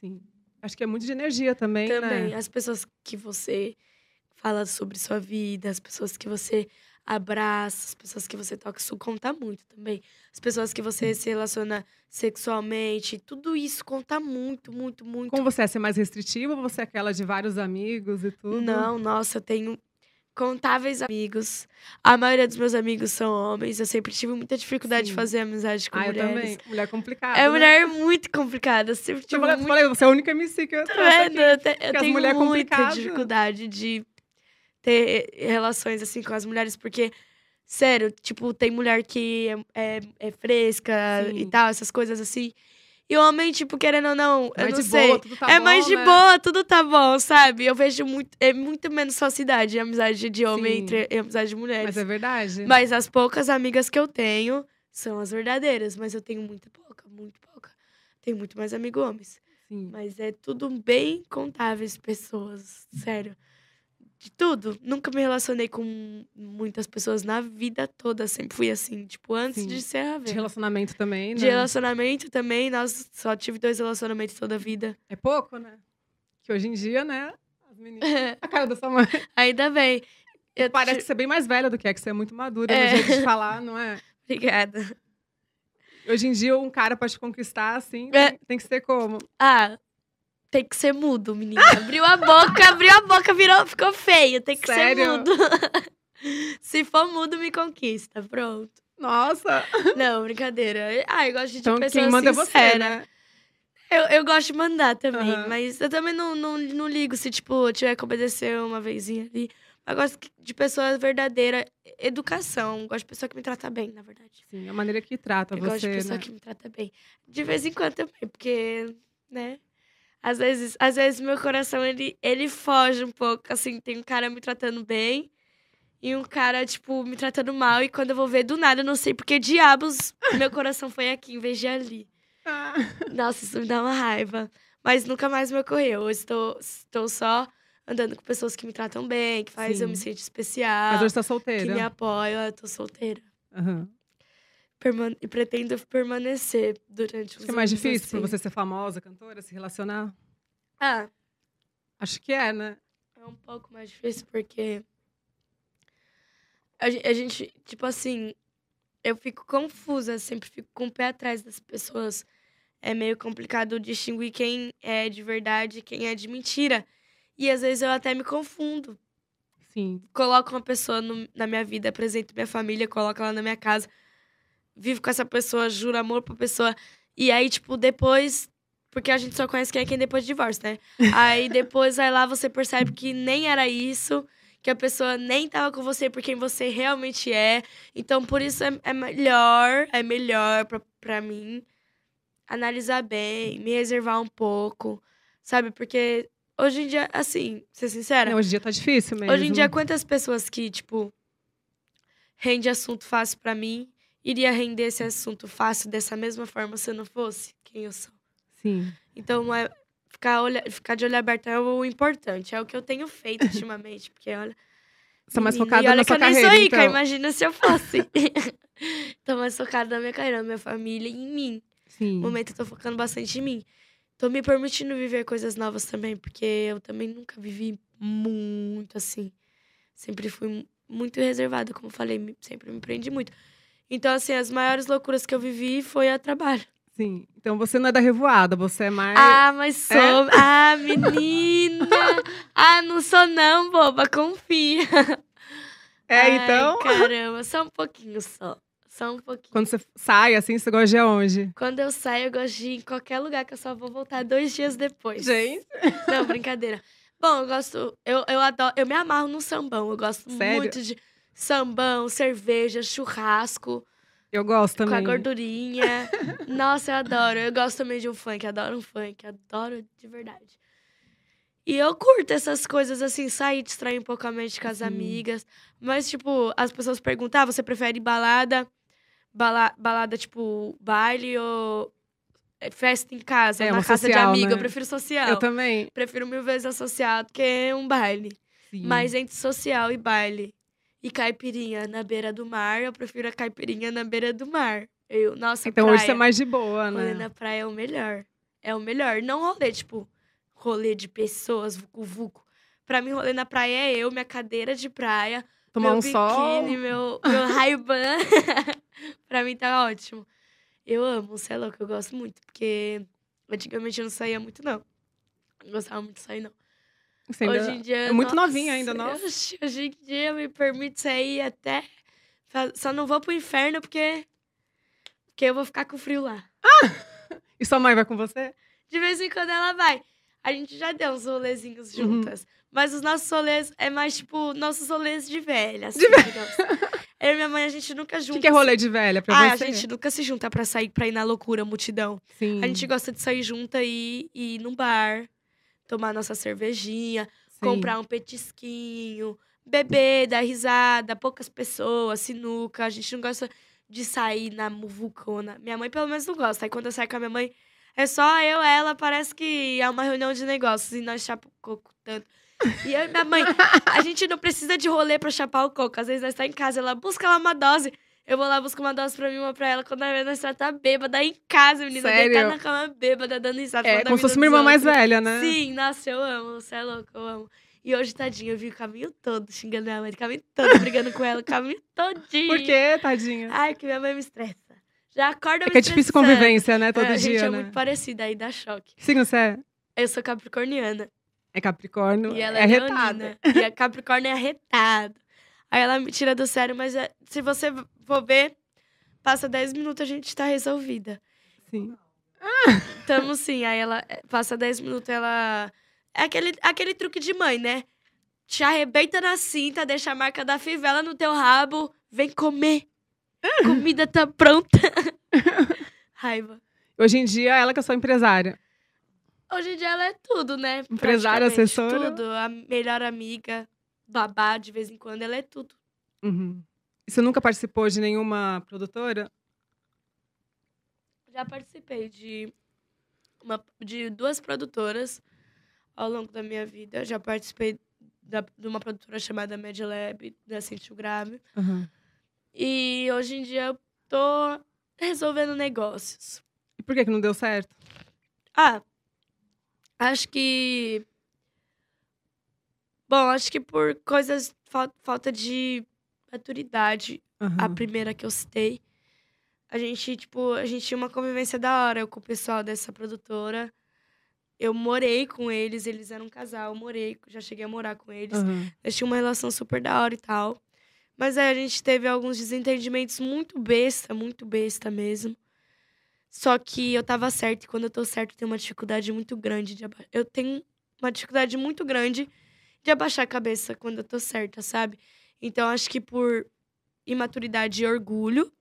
Sim. Acho que é muito de energia também, Também, né? as pessoas que você fala sobre sua vida, as pessoas que você abraça, as pessoas que você toca, isso conta muito também. As pessoas que você se relaciona sexualmente, tudo isso conta muito, muito, muito. Como você é? Você é mais restritiva ou você é aquela de vários amigos e tudo? Não, nossa, eu tenho contáveis amigos. A maioria dos meus amigos são homens. Eu sempre tive muita dificuldade de Sim. fazer amizade com Ah, eu mulheres. também. Mulher complicada. É né? mulher muito complicada. Eu sempre Eu tive falei, muito falei, você é a única MC que eu Tá trouxe vendo? Eu, te- eu tenho é muita complicada. dificuldade de ter relações assim com as mulheres, porque, sério, tipo, tem mulher que é, é, é fresca e Sim. tal, essas coisas assim. E homem, tipo, querendo ou não, eu Mais não de sei. boa, tudo tá é bom, mais de né? boa, tudo tá bom, sabe? Eu vejo muito, é muito menos em amizade de homem Sim. entre em amizade de mulheres. Mas é verdade. Mas as poucas amigas que eu tenho são as verdadeiras, mas eu tenho muito pouca, muito pouca. Tenho muito mais amigo homens. Sim. Mas é tudo bem contáveis pessoas, sério. De tudo. Nunca me relacionei com muitas pessoas na vida toda. Sempre fui assim, tipo, antes Sim. de ser a De relacionamento também, né? De relacionamento também, nossa, só tive dois relacionamentos toda a vida. É pouco, né? Que hoje em dia, né? As meninas. A cara da sua mãe. Ainda bem. Eu Parece que você é bem mais velha do que é, que você é muito madura É. no jeito de falar, não é? Obrigada. Hoje em dia, um cara pra te conquistar, assim, É. tem, tem que ser como? Ah, tem que ser mudo, menina. Abriu a boca, abriu a boca, virou, ficou feio. Tem que Sério? ser mudo. Se for mudo, me conquista. Pronto. Nossa! Não, brincadeira. Ah, eu gosto de Então, pessoas quem manda é você, sinceras. né? Eu, eu gosto de mandar também, Aham. mas eu também não, não, não ligo se, tipo, eu tiver que obedecer uma vezinha ali. Eu gosto de pessoa verdadeira, educação. Gosto de pessoa que me trata bem, na verdade. Sim, a maneira que trata eu gosto de você, pessoa né? que me trata bem. De vez em quando também, porque, né? Às vezes, às vezes meu coração, ele, ele foge um pouco. Assim, tem um cara me tratando bem e um cara, tipo, me tratando mal. E quando eu vou ver do nada, eu não sei porque diabos meu coração foi aqui em vez de ali. Ah, Nossa, isso me dá uma raiva. Mas nunca mais me ocorreu. Eu estou, estou só andando com pessoas que me tratam bem, que faz eu me sentir especial, Mas hoje tá que solteira. me apoiam. Eu tô solteira. Aham. Perman- e pretendo permanecer durante os é mais difícil assim. pra você ser famosa, cantora, se relacionar. Ah, Acho que é, né? é um pouco mais difícil porque a a gente, tipo assim, eu fico confusa, sempre fico com o pé atrás das pessoas. É meio complicado distinguir quem é de verdade e quem é de mentira. E às vezes eu até me confundo. Sim. Coloco uma pessoa no- na minha vida, apresento minha família, coloco ela na minha casa, vivo com essa pessoa, juro amor pra pessoa. E aí, tipo, depois. Porque a gente só conhece quem é quem depois do divórcio, né? Aí depois, aí lá você percebe que nem era isso, que a pessoa nem tava com você por quem você realmente é. Então, por isso é, é melhor, é melhor pra, pra mim analisar bem, me reservar um pouco, sabe? Porque hoje em dia, assim, ser sincera, Não, hoje em dia tá difícil mesmo. Hoje em dia, quantas pessoas que, tipo, rende assunto fácil pra mim, iria render esse assunto fácil dessa mesma forma se eu não fosse quem eu sou? Sim. Então, é, ficar, olha, ficar de olho aberto é o importante, é o que eu tenho feito ultimamente, porque olha. Você tá mais focada e olha na que sua eu nem carreira, sou rica, então. imagina se eu fosse. tô mais focada na minha carreira, na minha família e em mim. Sim. No momento eu tô focando bastante em mim. Tô me permitindo viver coisas novas também, porque eu também nunca vivi muito assim. Sempre fui mu- muito reservada, como eu falei, sempre me prendi muito. Então, assim, as maiores loucuras que eu vivi foi a trabalho. Sim. Então você não é da revoada, você é mais. Ah, mas sou. Ah, menina! ah, não sou não, boba, confia. é, Ai, então. Caramba, só um pouquinho só. Só um pouquinho. Quando você sai, assim, você gosta de ir aonde? Quando eu saio, eu gosto de ir em qualquer lugar que eu só vou voltar dois dias depois. Gente. Não, brincadeira. Bom, eu gosto. Eu, eu adoro. Eu me amarro no sambão. Eu gosto Sério? muito de sambão, cerveja, churrasco, Eu gosto com a também. gordurinha. Nossa, eu adoro. Eu gosto também de um funk, adoro um funk, adoro de verdade. E eu curto essas coisas assim, sair, distrair um pouco a mente com as Sim. amigas. Mas, tipo, as pessoas perguntam: ah, você prefere balada? Bala, balada, tipo, baile ou é, festa em casa, É, na uma casa de social, amigo? né? Eu prefiro social. Eu também. Prefiro mil vezes associado que um baile. Sim. Mas entre social e baile e caipirinha na beira do mar, eu prefiro a caipirinha na beira do mar. Eu, nossa, Então praia. hoje você é mais de boa, Rolê né? na praia é o melhor. É o melhor. Não rolê, tipo, rolê de pessoas, vucu-vucu. Pra mim, rolê na praia é eu, minha cadeira de praia, Tomar meu um biquíni, sol. meu, meu Ray-Ban. pra mim tá ótimo. Eu amo, você é louco, eu gosto muito. Porque antigamente eu não saía muito, não. Não gostava muito de sair, não. Você ainda Hoje em dia. é muito novinha ainda, nossa. Hoje, em dia me permito sair até. Só não vou pro inferno porque. Porque eu vou ficar com frio lá. E sua mãe vai com você? De vez em quando ela vai. A gente já deu uns rolezinhos Uhum. juntas. Mas os nossos rolês é mais tipo nossos rolês de velha. Assim, digamos. Eu e minha mãe, a gente nunca O junta. que, que é rolê de velha pra Ah, você? a gente nunca se junta pra sair, pra ir na loucura, multidão. Sim. A gente gosta de sair junta e e ir num bar, tomar nossa cervejinha, sim. comprar um petisquinho, beber, dar risada, poucas pessoas, sinuca. A gente não gosta de sair na muvucona. Minha mãe, pelo menos, não gosta. Aí quando eu saio com a minha mãe, É só eu, ela, parece que é uma reunião de negócios e nós chapa o coco tanto. E eu e minha mãe, a gente não precisa de rolê pra chapar o coco. Às vezes nós tá em casa, ela busca lá uma dose. Eu vou lá, busco uma dose pra mim, uma pra ela. Quando a vez nós tá bêbada em casa, menina. Sério? Deitada na cama bêbada, dando risada. É como se fosse uma dos irmã mais velha, né? Sim, nossa, eu amo. Você é louco, eu amo. E hoje, tadinha, eu vi o caminho todo xingando minha mãe. O caminho todo brigando com ela, o caminho todinho. Por quê, tadinha? Ai, que minha mãe me estressa. Já acorda É me que é difícil convivência, né? Todo É, a gente dia, é né? muito parecida, aí dá choque. Que signo você é? Eu sou capricorniana. É Capricórnio. E ela é é, retada. E a Capricórnio é arretada. Aí ela me tira do sério, mas é- se você for ver, passa 10 minutos a gente tá resolvida. Sim. Tamo sim. Aí ela é, passa 10 minutos, ela. É aquele, aquele truque de mãe, né? Te arrebenta na cinta, deixa a marca da fivela no teu rabo, vem comer. Comida tá pronta. Raiva. Hoje em dia, ela que é sua empresária. Hoje em dia ela é tudo, né? Empresária, assessora. Tudo. A melhor amiga, babá, de vez em quando, ela é tudo. Uhum. E você nunca participou de nenhuma produtora? Já participei de, uma, de duas produtoras ao longo da minha vida. Já participei da, de uma produtora chamada Media Lab, da Sentiu Grave. Uhum. E hoje em dia eu tô resolvendo negócios. E por que, que não deu certo? Ah, acho que. Bom, acho que por coisas. fal- falta de maturidade Uhum. a primeira que eu citei. A gente, tipo, a gente tinha uma convivência da hora com o pessoal dessa produtora. Eu morei com eles, eles eram um casal, eu morei, já cheguei a morar com eles. Uhum. Eles tinham uma relação super da hora e tal. Mas aí a gente teve alguns desentendimentos muito besta, muito besta mesmo. Só que eu tava certa e quando eu tô certa eu tenho uma dificuldade muito grande de. Eu tenho uma dificuldade muito grande de abaixar a cabeça quando eu tô certa, sabe? Então acho que por imaturidade e orgulho,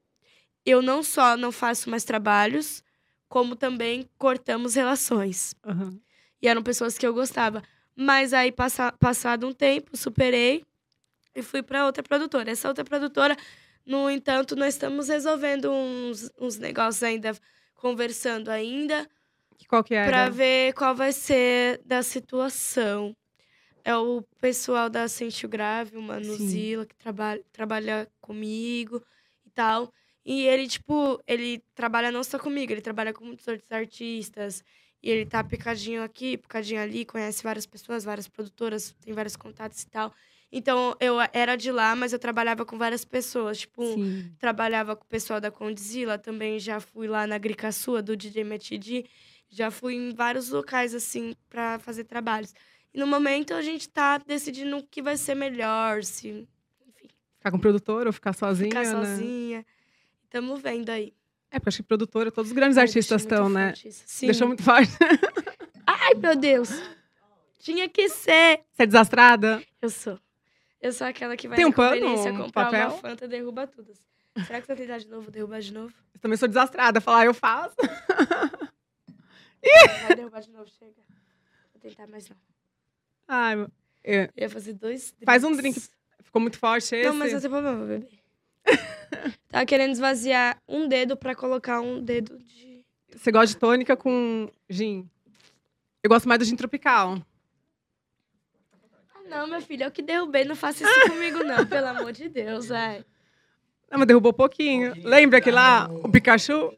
eu não só não faço mais trabalhos, como também cortamos relações. Uhum. E eram pessoas que eu gostava. Mas aí, passa, passado um tempo, superei e fui para outra produtora. Essa outra produtora, no entanto, nós estamos resolvendo uns, uns negócios ainda, conversando ainda, Qual que era? para ver qual vai ser da situação. É o pessoal da Sentiu Grave, o Manuzila, que trabalha, trabalha comigo e tal. E ele, tipo, ele trabalha não só comigo, ele trabalha com muitos outros artistas. E ele tá picadinho aqui, picadinho ali, conhece várias pessoas, várias produtoras, tem vários contatos e tal. Então, eu era de lá, mas eu trabalhava com várias pessoas. Tipo, Sim. trabalhava com o pessoal da Condzilla, também já fui lá na Gricaçua, do DJ Metidi. Já fui em vários locais, assim, pra fazer trabalhos. E no momento a gente tá decidindo o que vai ser melhor, se, enfim, Ficar com produtora ou ficar sozinha, ficar né? sozinha. Tamo vendo aí. É, porque acho que produtora, todos os grandes Ai, artistas estão, né? isso. Sim. Deixou muito forte. Ai, meu Deus! Tinha que ser. Você é desastrada? Eu sou. Eu sou aquela que vai Tem na um pano, um comprar papel? uma Fanta derruba tudo. Será que se eu tentar de novo, derrubar de novo? Eu também sou desastrada. Falar, eu faço. Vai derrubar de novo, chega. Vou tentar mais não. Ai, meu- é, Eu ia fazer dois Faz um drinks. drink. ficou muito forte esse. Não, mas não tem problema, bebê. Tava querendo esvaziar um dedo pra colocar um dedo de. Você gosta de tônica com gin? Eu gosto mais do gin tropical. Ah, não, meu filho, eu que derrubei. Não faça isso comigo, não, pelo amor de Deus, vai. Não, mas derrubou pouquinho. Lembra que lá, o Pikachu?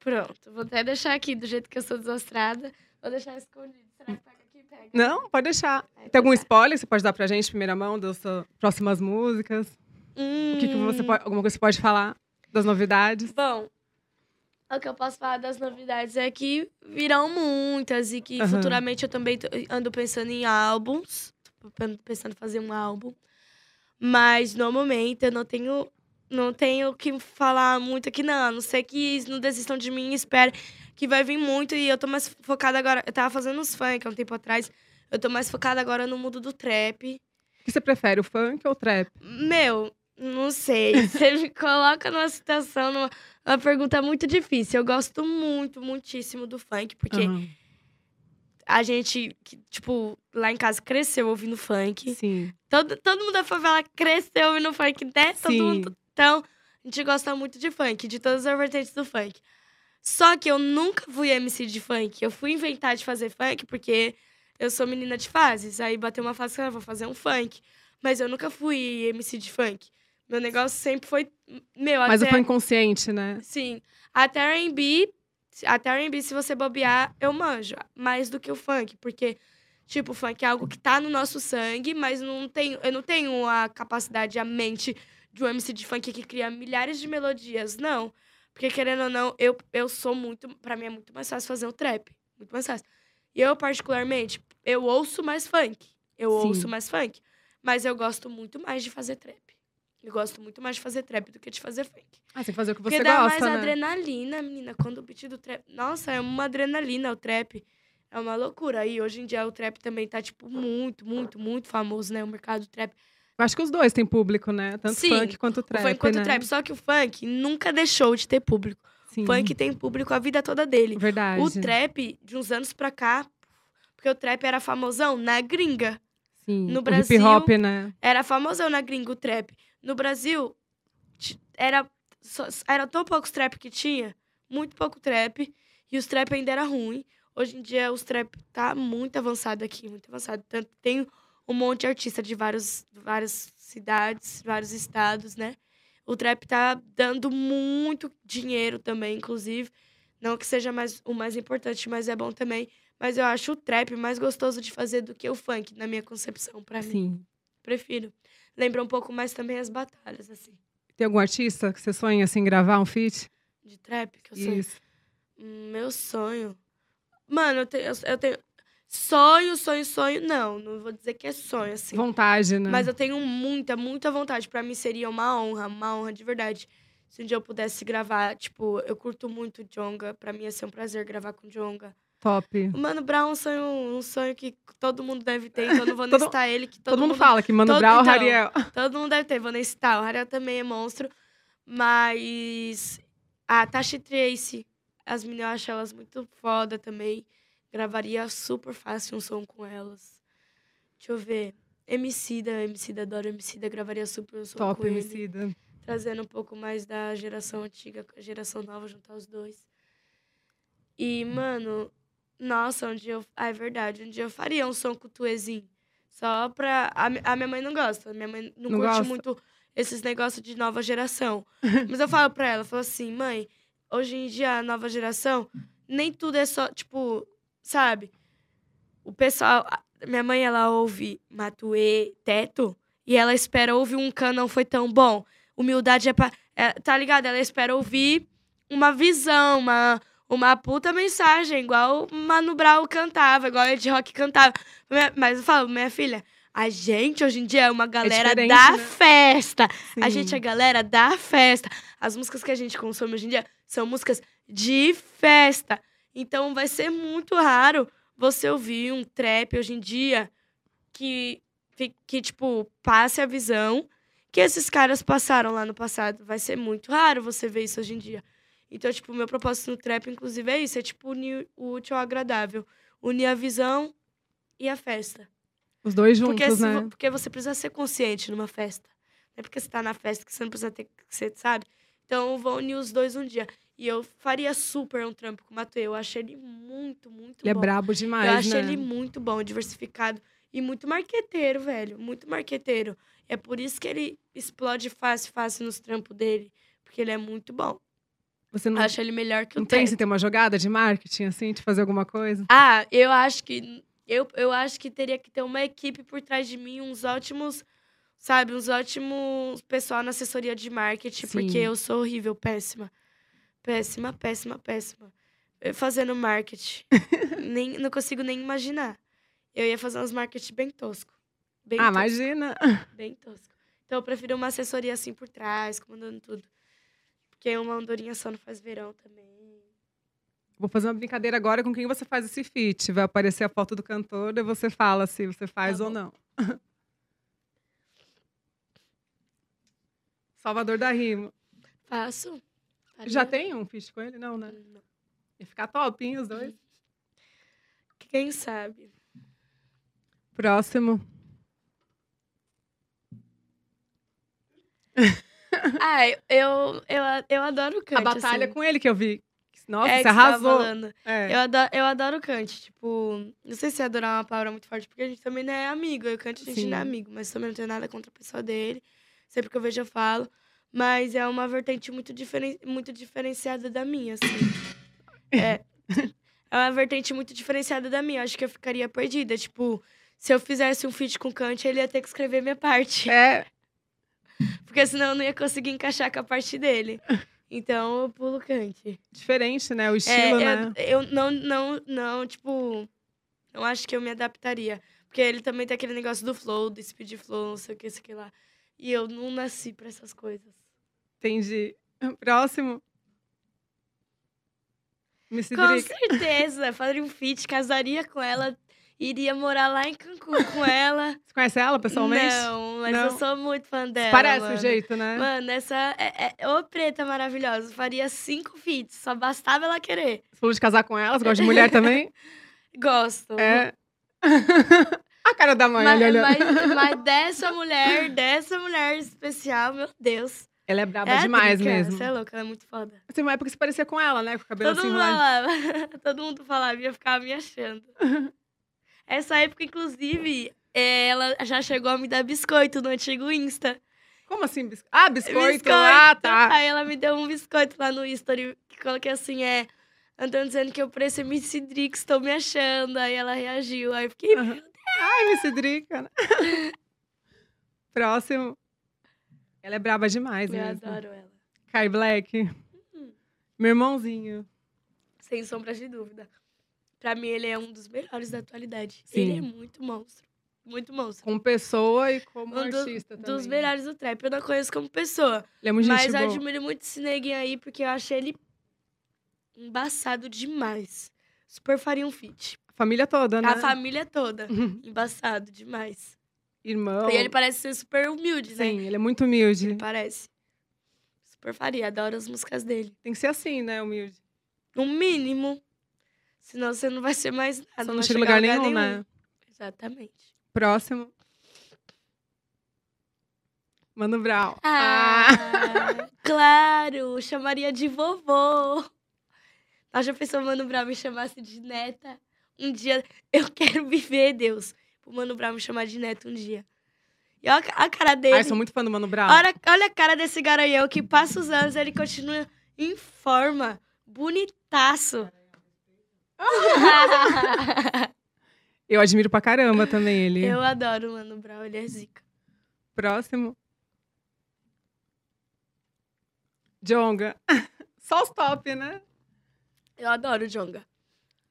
Pronto, vou até deixar aqui do jeito que eu sou desastrada. Vou deixar escondido. Será que pega aqui? Pega. Não, pode deixar. Vai Tem algum pegar. spoiler que você pode dar pra gente, primeira mão, das suas próximas músicas? O que, que você Hum, pode, alguma coisa que você pode falar das novidades? Bom, o que eu posso falar das novidades é que virão muitas e que Aham. futuramente eu também ando pensando em álbuns. Pensando em fazer um álbum. Mas no momento eu não tenho não tenho o que falar muito aqui, não. A não ser que não desistam de mim e esperem que vai vir muito. E eu tô mais focada agora. Eu tava fazendo uns funk há um tempo atrás. Eu tô mais focada agora no mundo do trap. O que você prefere, o funk ou o trap? Meu, não sei. Você me coloca numa situação, numa uma pergunta muito difícil. Eu gosto muito, muitíssimo do funk, porque Aham. a gente, tipo, lá em casa cresceu ouvindo funk. Sim. Todo, todo mundo da favela cresceu ouvindo funk, né? Todo Sim. mundo. Então, a gente gosta muito de funk, de todas as vertentes do funk. Só que eu nunca fui MC de funk. Eu fui inventar de fazer funk porque eu sou menina de fases. Aí bateu uma fase que eu vou fazer um funk. Mas eu nunca fui MC de funk. Meu negócio sempre foi. Meu, Mas até... o funk consciente, né? Sim. Até R&B, até R&B, se você bobear, eu manjo. Mais do que o funk. Porque, tipo, o funk é algo que tá no nosso sangue, mas não tenho, eu não tenho a capacidade, a mente de um MC de funk que cria milhares de melodias. Não. Porque, querendo ou não, eu, eu sou muito. Pra mim é muito mais fácil fazer o trap. Muito mais fácil. E eu, particularmente, eu ouço mais funk. Eu Sim. ouço mais funk. Mas eu gosto muito mais de fazer trap. Eu gosto muito mais de fazer trap do que de fazer funk. Ah, você fazer o que Porque você dá gosta, mais né? adrenalina, menina. Quando o beat do trap. Nossa, é uma adrenalina o trap. É uma loucura. E hoje em dia o trap também tá, tipo, muito, muito, muito famoso, né? O mercado do trap. Eu acho que os dois têm público, né? Tanto Sim, funk quanto trap, funk quanto né? trap. Só que o funk nunca deixou de ter público. Sim, O funk tem público a vida toda dele. verdade. O trap, de uns anos pra cá, porque o trap era famosão na gringa. Sim, no Brasil- hip hop, né? Era famosão na gringa o trap. No Brasil, era, só- era tão poucos trap que tinha, muito pouco trap, e os trap ainda era ruim. Hoje em dia, os trap tá muito avançado aqui, muito avançado. Tanto tem um monte de artista de vários, várias cidades, vários estados, né? O trap tá dando muito dinheiro também, inclusive. Não que seja mais, o mais importante, mas é bom também. Mas eu acho o trap mais gostoso de fazer do que o funk, na minha concepção, pra mim. Sim. Prefiro. Lembra um pouco mais também as batalhas, assim, Tem algum artista que você sonha, assim, gravar um feat? de trap, que eu sei. Isso. Hum, Meu sonho. Mano, eu tenho, eu tenho. Sonho, sonho, sonho. Não, não vou dizer que é sonho, assim. Vontade, né? Mas eu tenho muita, muita vontade. Pra mim seria uma honra, uma honra de verdade. Se um dia eu pudesse gravar, tipo, eu curto muito Jonga. Pra mim ia ser um prazer gravar com Jonga. Top. O Mano Brown é um sonho, um sonho que todo mundo deve ter, então eu não vou Todo- necessitar ele, que todo, Todo, mundo fala que Mano todo- Brown, então, Rariel. Todo mundo deve ter, vou nem citar. O Harel também é monstro. Mas a Tashi Trace, as meninas, eu acho elas muito foda também. Gravaria super fácil um som com elas. Deixa eu ver. Emicida, Emicida, adoro Emicida, gravaria super um som Top, com ele. Emicida. Trazendo um pouco mais da geração antiga com a geração nova, juntar os dois. E, mano, nossa, um dia eu... Ah, é verdade, um dia eu faria um som com o Tuezinho. Só pra... A minha mãe não gosta, minha mãe não, Não curte gosta? muito esses negócios de nova geração. Mas eu falo pra ela, eu falo assim, mãe, hoje em dia a nova geração, nem tudo é só, tipo, sabe? O pessoal... a- Minha mãe, ela ouve Matuê, Teto, e ela espera ouvir um can não foi tão bom. Humildade é pra... é, tá ligado? Ela espera ouvir uma visão, uma, uma puta mensagem, igual o Mano Brown cantava, igual Ed Rock cantava. Mas eu falo, minha filha, a gente hoje em dia é uma galera diferente, da né? festa. A Sim. gente é galera da festa. As músicas que a gente consome hoje em dia são músicas de festa. Então vai ser muito raro você ouvir um trap hoje em dia que, que tipo, passe a visão que esses caras passaram lá no passado. Vai ser muito raro você ver isso hoje em dia. Então, tipo, o meu propósito no trap, inclusive, é isso. É, tipo, unir o útil ao agradável. Unir a visão e a festa. Os dois Porque, juntos, se né? porque você precisa ser consciente numa festa. Não é porque você tá na festa que você não precisa ter que ser, sabe? Então, eu vou unir os dois um dia. E eu faria super um trampo com o Matuê. Eu achei ele muito, muito Ele é bom. brabo demais, eu achei né? ele muito bom, diversificado. E muito marqueteiro, velho. Muito marqueteiro. É por isso que ele explode fácil, fácil nos trampos dele. Porque ele é muito bom. Você não, Eu acho ele melhor que o não pensa em Teto. ter uma jogada de marketing, assim, de fazer alguma coisa? Ah, eu acho que. Eu, eu acho que teria que ter uma equipe por trás de mim, uns ótimos, sabe, uns ótimos pessoal na assessoria de marketing, Sim. porque eu sou horrível, péssima. Péssima, péssima, péssima. Eu Fazendo marketing. nem, não consigo nem imaginar. Eu ia fazer uns marketing bem tosco. Bem ah, tosco, imagina. Bem tosco. Então eu prefiro uma assessoria assim por trás, comandando tudo. Porque uma andorinha só não faz verão também. Vou fazer uma brincadeira agora com quem você faz esse feat. Vai aparecer a foto do cantor e você fala se você faz Tá ou não. Salvador da Rima. Faço. Já Faria. tem um feat com ele? Não, né? Não. Ia ficar top, hein, os dois. Quem sabe? Próximo. Ah, eu, eu, eu, adoro o Kant. a batalha assim. com ele que eu vi. Nossa, é, você arrasou. É. Eu adoro, eu adoro Kant, tipo, não sei se adorar é uma palavra muito forte, porque a gente também não é amigo. Eu e o Kant a gente não é Sim. amigo, mas também não tenho nada contra a pessoa dele. Sempre que eu vejo eu falo. Mas é uma vertente muito, diferen, muito diferenciada da minha, assim. É, é uma vertente muito diferenciada da minha. Eu acho que eu ficaria perdida. Tipo, se eu fizesse um feat com o Kant, ele ia ter que escrever minha parte. É, Porque senão eu não ia conseguir encaixar com a parte dele. Então eu pulo Kant. diferente, né? O É, estilo, eu, né? eu não, não, não, tipo, não acho que eu me adaptaria. Porque ele também tem aquele negócio do flow, do speed flow, não sei o que, sei o que lá. E eu não nasci pra essas coisas. Entendi. Próximo. Missy Com Drica. certeza, faria um feat, casaria com ela, iria morar lá em Cancún com ela. Você conhece ela pessoalmente? Não, mas eu Não? sou muito fã dela. Parece mano. o jeito, né? Mano, essa é, é ô preta maravilhosa. Faria cinco feats, só bastava ela querer. Você falou de casar com ela, você gosta de mulher também? Gosto. É. A cara da mãe, Mas, olha, olha. mas, mas dessa mulher, dessa mulher especial, meu Deus. Ela é braba é demais mesmo. Você é louca, ela é muito foda. Tem uma época que você parecia com ela, né? Com o cabelo Todo assim mundo falava, todo mundo falava, ia ficar me achando. Essa época, inclusive, é, ela já chegou a me dar biscoito no antigo Insta. Como assim? bis- Ah, biscoito. Ah, tá. Aí ela me deu um biscoito lá no History, que coloquei assim, é... Andando dizendo que eu parecia MC Drix, estou me achando. Aí ela reagiu, aí fiquei... Aham. Ai, Missy Drica. né? Próximo. Ela é braba demais, Eu mesmo. adoro ela. Kai Black. Meu irmãozinho. Sem sombra de dúvida. Pra mim, ele é um dos melhores da atualidade. Sim. Ele é muito monstro. Muito monstro. Como pessoa e como Um do- artista também. dos melhores do trap. Eu não conheço como pessoa. Ele é muito mas admiro muito esse neguinho aí, porque eu acho ele embaçado demais. Super faria um feat. A família toda, né? A família toda. Embaçado demais. Irmão. E ele parece ser super humilde, né? Sim, ele é muito humilde. Parece. Super faria. Adoro as músicas dele. Tem que ser assim, né? Humilde. No mínimo. Senão você não vai ser mais nada. Você não vai chega chegar lugar a nenhum, né? Exatamente. Próximo. Mano Brown. Ah, claro! Chamaria de vovô. Nós já pensou Mano Brown me chamasse de neta? Um dia eu quero viver, Deus. O Mano Brown me chamar de neta um dia. E olha a cara dele. Ai, sou muito fã do Mano Brown. olha, olha a cara desse garanhão que passa os anos, ele continua em forma. Bonitaço. Eu admiro pra caramba também ele. eu adoro o Mano Brown, ele é zica. Próximo. Jonga. Só os top, né? Eu adoro o Jonga.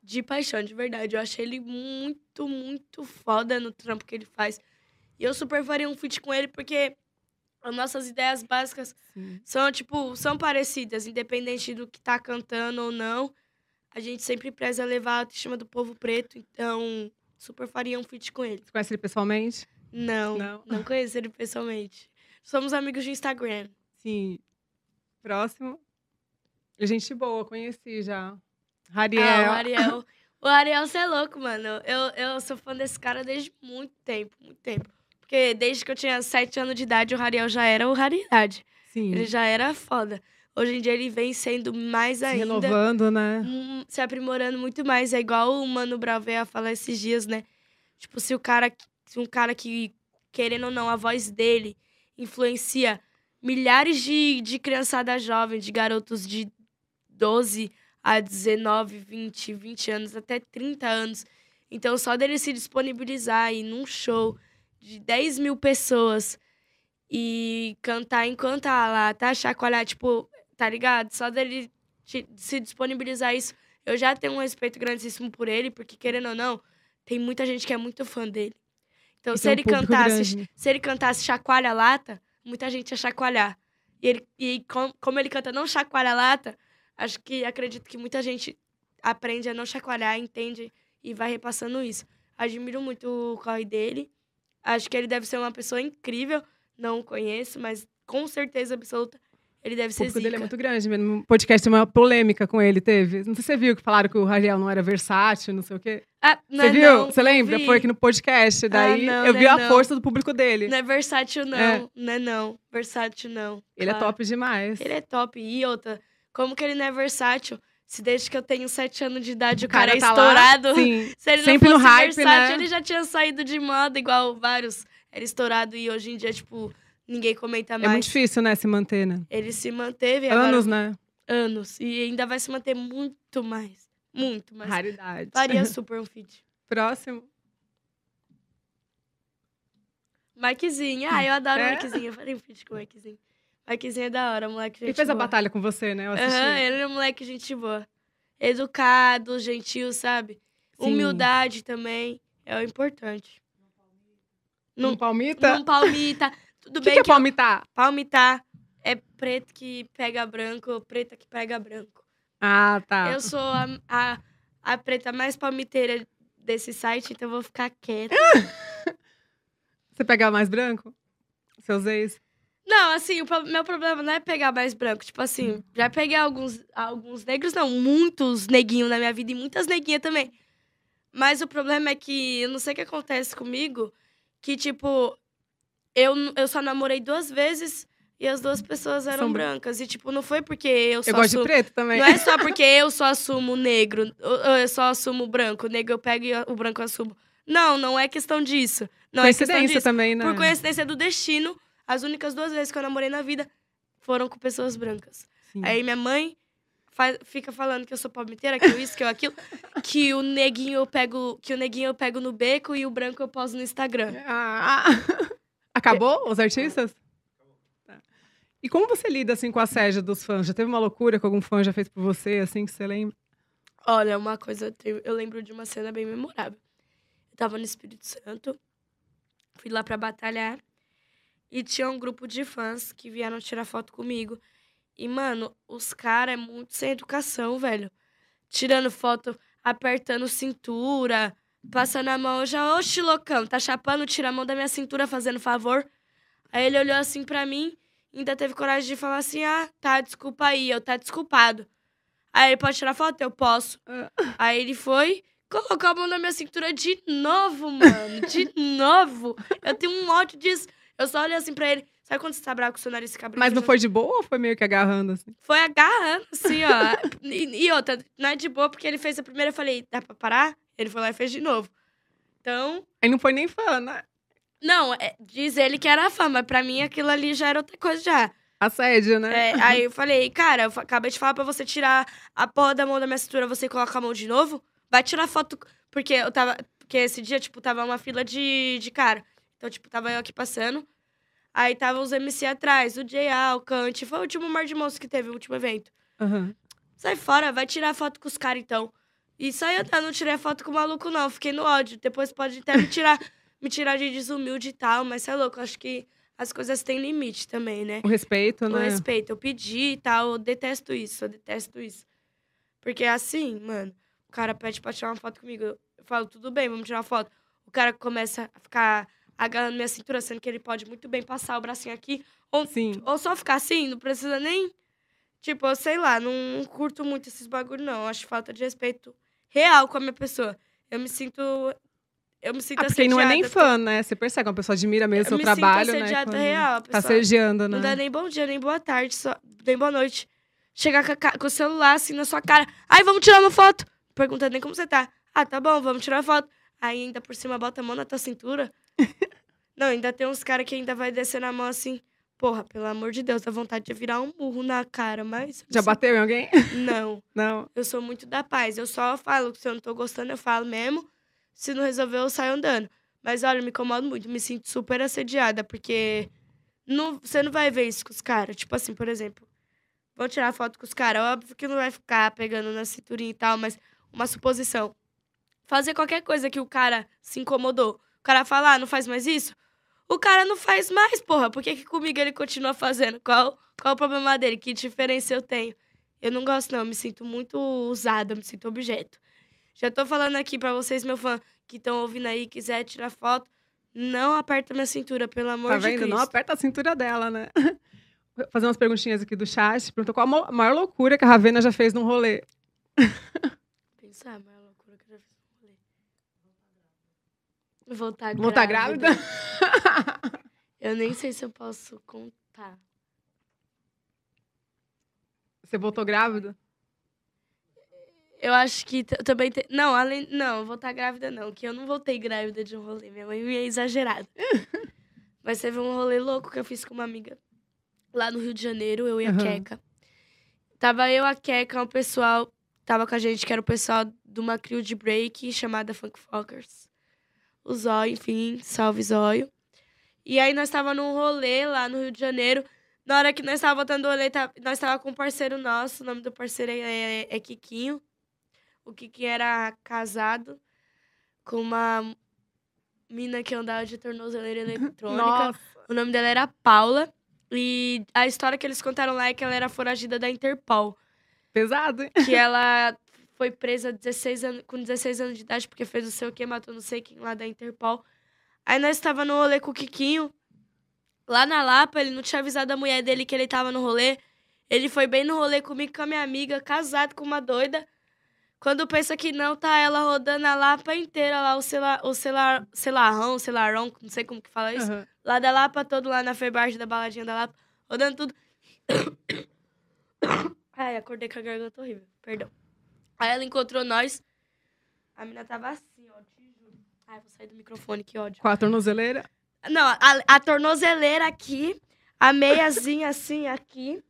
De paixão, de verdade. Eu achei ele muito, muito foda no trampo que ele faz. E eu super faria um feat com ele porque as nossas ideias básicas Sim. são, tipo, são parecidas, independente do que tá cantando ou não. A gente sempre preza levar a autoestima do povo preto, então super faria um feat com ele. Você conhece ele pessoalmente? Não, Não. não, conheço ele pessoalmente. Somos amigos de Instagram. Sim. Próximo. Gente boa, conheci já. Rariel. Ah, o Ariel. O Ariel, você é louco, mano. Eu, eu sou fã desse cara desde muito tempo, muito tempo. Porque desde que eu tinha sete anos de idade, o Ariel já era o raridade. Sim. Ele já era foda. Hoje em dia ele vem sendo mais Se ainda. renovando, né? hum, se aprimorando muito mais. É igual o Mano Brown veio a falar esses dias, né? Tipo, se o cara, se um cara que, querendo ou não, a voz dele influencia milhares de, de criançada jovem, de garotos de 12 a 19, 20, 20 anos, até 30 anos. Então, só dele se disponibilizar e num show de 10 mil pessoas e cantar enquanto tá lá, tá? Chacoalhar, tipo, tá ligado? Só dele te- se disponibilizar isso, eu já tenho um respeito grandíssimo por ele, porque querendo ou não, tem muita gente que é muito fã dele. Então, E se um ele cantasse, grande. se ele cantasse chacoalha lata, muita gente ia chacoalhar. E, ele, e com- como ele canta não chacoalha lata, acho que acredito que muita gente aprende a não chacoalhar, entende e vai repassando isso. Admiro muito o corre dele. Acho que ele deve ser uma pessoa incrível. Não o conheço, mas com certeza absoluta ele deve O ser público zica. dele é muito grande. No podcast tem uma polêmica com ele, teve. Não sei se você viu que falaram que o Rariel não era versátil, não sei o quê. Ah, não Você é viu? não, você lembra? vi. Foi aqui no podcast. Daí não, eu não vi é a força do público dele. Não é versátil, não. É. Não é não. Versátil, não. Ele é Claro. top demais. Ele é top. E outra, como que ele não é versátil? Se desde que eu tenho sete anos de idade o, O cara, cara é tá lá, estourado. Sim. Se ele Sempre não no fosse hype, versátil, né? ele já tinha saído de moda, igual vários. Era estourado e hoje em dia, tipo, ninguém comenta É mais. muito difícil, né, se manter, né? Ele se manteve agora- Anos, né? anos. E ainda vai se manter muito mais. Muito mais. Raridade. Faria super um feat. Próximo. Mikezinho. Ah, eu adoro É? Mikezinho. Eu faria um feat com o Mikezinho. Mikezinho é da hora, moleque gente Ele fez a boa. batalha com você, né? Eu. Aham, ele é um moleque gente boa. Educado, gentil, sabe? Sim. Humildade também. É o importante. Num palmita? não palmita. Tudo que, bem que é que eu- palmitar? palmitar é preto que pega branco, preta que pega branco. Ah, tá. Eu sou a, a, a preta mais palmiteira desse site, então eu vou ficar quieta. Você pega mais branco? Seus ex? Não, assim, o pro- meu problema não é pegar mais branco. Tipo assim, já peguei alguns, alguns negros, não, muitos neguinhos na minha vida e muitas neguinhas também. Mas o problema é que eu não sei o que acontece comigo, que, tipo, eu, eu só namorei duas vezes e as duas pessoas eram São- brancas. E, tipo, não foi porque eu só Eu gosto sou- de preto também. Não é só porque eu só assumo negro, eu só assumo branco, o negro eu pego e o branco eu assumo. Não, não é questão disso. Não é questão Coincidência disso. também, né? Por coincidência do destino, as únicas duas vezes que eu namorei na vida foram com pessoas brancas. Sim. Aí minha mãe fa- fica falando que eu sou palmiteira, que eu isso, que eu aquilo, que o neguinho eu pego, que o neguinho eu pego no beco e o branco eu poso no Instagram. Ah, ah. Acabou os artistas? Tá. E como você lida assim com a assédio dos fãs? Já teve uma loucura que algum fã já fez por você, assim, que você lembra? Olha, uma coisa, eu- eu lembro de uma cena bem memorável. Eu tava no Espírito Santo, fui lá pra batalhar e tinha um grupo de fãs que vieram tirar foto comigo. E, mano, os caras é muito sem educação, velho. Tirando foto, apertando cintura, passando a mão. Eu já, oxe, loucão, tá chapando, tira a mão da minha cintura fazendo favor. Aí ele olhou assim pra mim, ainda teve coragem de falar assim: ah, tá, desculpa aí, eu tá desculpado. Aí ele pode tirar foto? Eu posso. Ah. Aí ele foi, colocou a mão na minha cintura de novo, mano. De novo. Eu tenho um ódio disso. Eu só olhei assim pra ele. Sabe quando você tá bravo com o seu nariz cabrito? Mas não foi de boa ou foi meio que agarrando, assim? Foi agarrando, assim, ó. e, e outra, não é de boa, porque ele fez a primeira, eu falei, dá pra parar? Ele foi lá e fez de novo. Então, Aí não foi nem fã, né? não, é- diz ele que era fã, mas pra mim aquilo ali já era outra coisa já. Assédio, né? É, aí eu falei, cara, eu acabei de falar pra você tirar a porra da mão da minha cintura, você coloca a mão de novo? Vai tirar foto. Porque eu tava. Porque esse dia, tipo, tava uma fila de, de cara. Então, tipo, tava eu aqui passando. Aí tava os MC atrás, o J.A., o Kant. Foi o último Mar de Monstros que teve, o último evento. Aham. Sai fora, vai tirar foto com os caras, então. E sai andando, não tirei foto com o maluco, não. Fiquei no ódio. Depois pode até me tirar, me tirar de desumilde e tal, mas você é louco. Acho que as coisas têm limite também, né? O respeito, O né? respeito. Eu pedi e tal, eu detesto isso, eu detesto isso. Porque assim, mano, o cara pede pra tirar uma foto comigo. Eu falo, tudo bem, vamos tirar uma foto. O cara começa a ficar agarrando minha cintura, sendo que ele pode muito bem passar o bracinho aqui. Ou, Sim. ou só ficar assim, não precisa nem. Tipo, eu sei lá, não curto muito esses bagulho, não. Acho falta de respeito real com a minha pessoa. Eu me sinto. Eu me sinto Ah, porque não é nem fã, né? Você percebe, uma pessoa admira mesmo o Eu seu trabalho, né? quando real, a Tá pessoa. assediando, né? Não dá nem bom dia, nem boa tarde, só, nem boa noite. Chegar com, a ca- com o celular assim na sua cara. Ai, vamos tirar uma foto. Perguntando nem como você tá. Ah, tá bom, vamos tirar uma foto. Aí ainda por cima bota a mão na tua cintura. Não, ainda tem uns caras que ainda vai descer na mão assim. Porra, pelo amor de Deus, dá vontade de virar um murro na cara, mas. Já bateu em alguém? Não, Não. eu sou muito da paz. Eu só falo que se eu não tô gostando, eu falo mesmo. Se não resolver, eu saio andando. Mas olha, me incomodo muito, me sinto super assediada, porque não, você não vai ver isso com os caras. Tipo assim, por exemplo, vão tirar foto com os caras. Óbvio que não vai ficar pegando na cinturinha e tal, mas uma suposição. Fazer qualquer coisa que o cara se incomodou. O cara fala, ah, não faz mais isso? O cara não faz mais, porra. Por que, que comigo ele continua fazendo? Qual, qual o problema dele? Que diferença eu tenho? Eu não gosto, não. Eu me sinto muito usada, me sinto objeto. Já tô falando aqui pra vocês, meu fã, que estão ouvindo aí, quiser tirar foto, não aperta minha cintura, pelo amor Tá de vendo? Cristo. Não aperta a cintura dela, né? Vou fazer umas perguntinhas aqui do chat. Perguntou qual a maior loucura que a Ravena já fez num rolê. Pensar, a maior loucura que eu já fiz no rolê. Voltar grávida. Voltar grávida? Eu nem sei se eu posso contar. Você voltou grávida? Eu acho que também tem. Não, além. Não, vou estar grávida, não. Que eu não voltei grávida de um rolê. Minha mãe é exagerada. Mas teve um rolê louco que eu fiz com uma amiga lá no Rio de Janeiro, eu e a Aham. Queca. Tava eu, a Queca, um pessoal. Tava com a gente, que era o pessoal de uma crew de break chamada Funk Fockers. O Zóio, enfim, salve Zóio. E aí nós tava num rolê lá no Rio de Janeiro. Na hora que nós tava voltando do rolê, tá- nós tava com um parceiro nosso, o nome do parceiro é, é- é Kikinho. O Kikinho era casado com uma mina que andava de tornozeleira eletrônica. Nossa. O nome dela era Paula. E a história que eles contaram lá é que ela era foragida da Interpol. Pesado, hein? Que ela foi presa 16 anos, com 16 anos de idade porque fez não sei o que, matou não sei quem lá da Interpol. Aí nós tava no rolê com o Kikinho. Lá na Lapa, ele não tinha avisado a mulher dele que ele tava no rolê. Ele foi bem no rolê comigo com a minha amiga, casado com uma doida. Quando pensa que não, tá ela rodando a Lapa inteira lá, o, cela, o celar, celarrão, celarão, não sei como que fala isso. Aham. Lá da Lapa, todo lá na Febarge da baladinha da Lapa, rodando tudo. Ai, acordei com a garganta horrível, perdão. Aí ela encontrou nós. A mina tava assim, ó, te juro. Ai, vou sair do microfone, que ódio. Com a tornozeleira. Não, a, a tornozeleira aqui, a meiazinha assim aqui.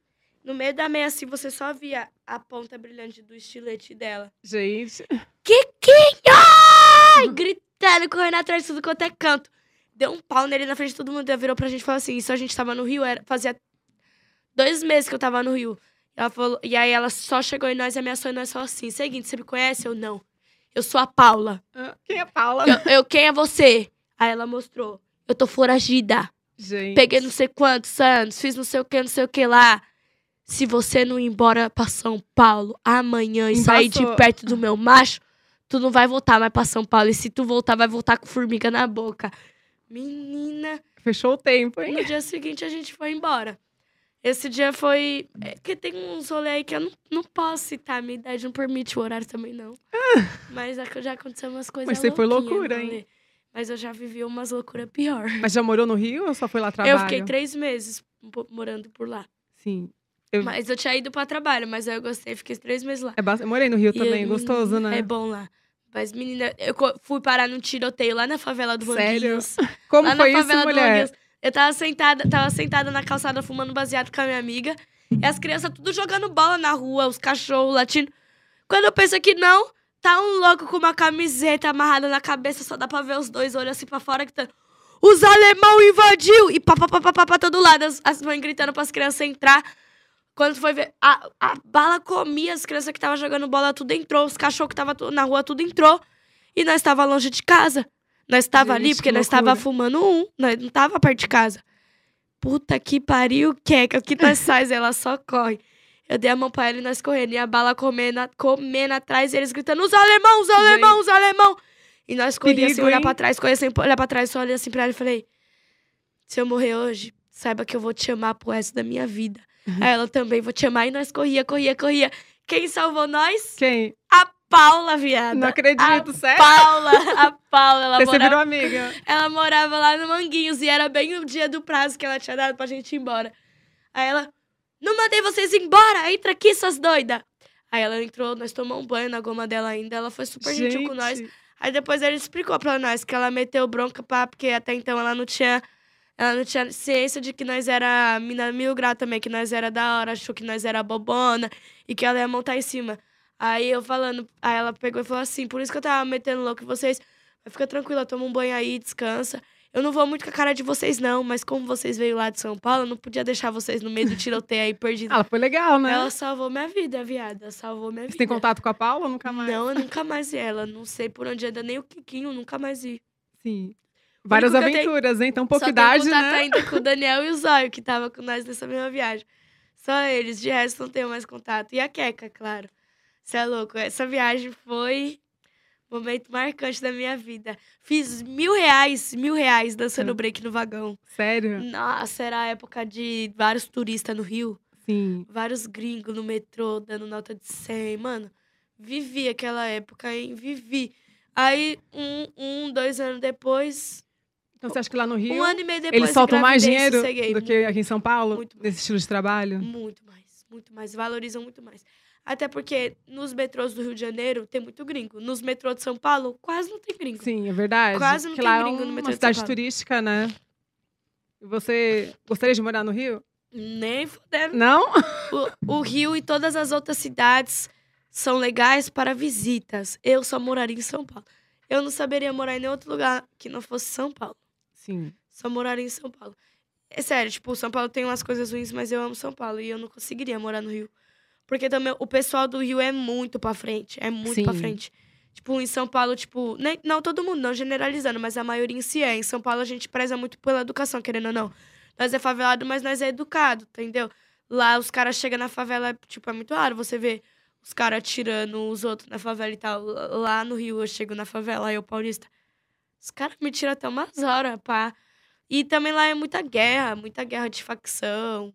No meio da meia assim, você só via a ponta brilhante do estilete dela. Gente. Kikinho! Gritando, correndo atrás de tudo quanto é canto. Deu um pau nele na frente de todo mundo. Ela virou pra gente e falou assim: Isso a gente tava no Rio, era, fazia dois meses que eu tava no Rio. Ela falou, e aí ela só chegou em nós e ameaçou e nós falou assim: Seguinte, você me conhece? Eu não. Eu sou a Paula. Ah, Quem é Paula? Eu, eu- quem é você? Aí ela mostrou. Eu tô foragida. Gente. Peguei não sei quantos anos, fiz não sei o que, não sei o que lá. Se você não ir embora pra São Paulo amanhã e sair de perto do meu macho, tu não vai voltar mais pra São Paulo. E se tu voltar, vai voltar com formiga na boca. Menina, Fechou o tempo, hein? no dia seguinte a gente foi embora. Esse dia foi. É que tem uns rolê aí que eu não, não posso citar, minha idade não permite, o horário também não. Mas é que já aconteceu umas coisas Mas você foi loucura, hein? Mas eu já vivi umas loucuras pior. Mas já morou no Rio ou só foi lá trabalho? Eu fiquei três meses morando por lá. Sim. Eu- Mas eu tinha ido pra trabalho, mas aí eu gostei, fiquei três meses lá. É ba- Eu morei no Rio E também, eu- gostoso, né? É bom lá. Mas, menina, eu fui parar num tiroteio lá na favela do Sério? Manguinhos. Como lá foi na isso, favela do mulher? Manguinhos. Eu tava sentada, tava sentada na calçada fumando baseado com a minha amiga. E as crianças tudo jogando bola na rua, os cachorros latindo. Quando eu penso que não, tá um louco com uma camiseta amarrada na cabeça, só dá pra ver os dois olhos assim pra fora gritando. Os alemão invadiu! E pá, pá, pá, pá, pá, pra todo lado. As, as mães gritando pras crianças entrar. Quando foi ver, a, a bala comia as crianças que estavam jogando bola, tudo entrou. Os cachorros que tu- na rua, tudo entrou. E nós estava longe de casa. Nós estava ali porque que nós estava fumando um. Nós não tava perto de casa. Puta que pariu, Queca. O que nós faz? Ela só corre. Eu dei a mão pra ela e nós correndo. E a bala comendo, comendo atrás. E eles gritando, os alemão, os alemão, os alemão. E nós corríamos sem olhar hein? pra trás, corria sem olhar pra trás. Só olhei assim pra ela e falei, se eu morrer hoje, saiba que eu vou te amar pro resto da minha vida. Uhum. Aí ela também, vou te amar. E nós corria, corria, corria. Quem salvou nós? Quem? A Paula, viada. Não acredito, a sério? Paula, a Paula, ela Você morava, virou amiga. ela morava lá no Manguinhos e era bem o dia do prazo que ela tinha dado pra gente ir embora. Aí ela, não mandei vocês embora, entra aqui, suas doidas. Aí ela entrou, nós tomamos um banho na goma dela ainda, ela foi super gentil com nós. Gente, Aí depois ele explicou pra nós que ela meteu bronca pá, porque até então ela não tinha. Ela não tinha ciência de que nós era mina mil grau também, que nós era da hora, achou que nós era bobona e que ela ia montar em cima. Aí eu falando, aí ela pegou e falou assim, por isso que eu tava metendo louco em vocês. Mas fica tranquila, toma um banho aí, descansa. Eu não vou muito com a cara de vocês, não, mas como vocês veio lá de São Paulo, eu não podia deixar vocês no meio do tiroteio aí perdido. Ela foi legal, né? Ela salvou minha vida, viada. Salvou minha Você vida. tem contato com a Paula ou nunca mais? Não, eu nunca mais vi ela. Não sei por onde anda, nem o Kikinho, nunca mais vi. Sim. Várias aventuras, hein? Tão pouca Só idade, tenho contato né? ainda com o Daniel e o Zóio, que tava com nós nessa mesma viagem. Só eles, de resto não tenho mais contato. E a Queca, claro. Você é louco. Essa viagem foi momento marcante da minha vida. Fiz mil reais, mil reais dançando Hum. break no vagão. Sério? Nossa, era a época de vários turistas no Rio. Sim. Vários gringos no metrô, dando nota de 100. Mano, vivi aquela época, hein? Vivi. Aí, um, um dois anos depois... Então você acha que lá no Rio um ano e meio depois eles soltam mais dinheiro sosseguei. do que aqui em São Paulo? Muito mais. nesse estilo de trabalho? Muito mais, muito mais. Valorizam muito mais. Até porque nos metrôs do Rio de Janeiro tem muito gringo. Nos metrôs de São Paulo, quase não tem gringo. Sim, é verdade. Quase não que tem lá gringo é no uma metrô de cidade São Paulo. turística, né? E você gostaria de morar no Rio? Nem fudendo. Não? O, o Rio e todas as outras cidades são legais para visitas. Eu só moraria em São Paulo. Eu não saberia morar em nenhum outro lugar que não fosse São Paulo. Sim. Só moraria em São Paulo. É sério, tipo, São Paulo tem umas coisas ruins, mas eu amo São Paulo e eu não conseguiria morar no Rio. Porque também o pessoal do Rio é muito pra frente. É muito pra Sim. frente. Tipo, em São Paulo, tipo, nem, não todo mundo, não generalizando, mas a maioria em si é. Em São Paulo a gente preza muito pela educação, querendo ou não. Nós é favelado, mas nós é educado, entendeu? Lá os caras chegam na favela, tipo, é muito raro você ver os caras tirando os outros na favela e tal. Lá no Rio eu chego na favela, aí eu paulista. Os caras me tiram até umas horas, pá. E também lá é muita guerra, muita guerra de facção.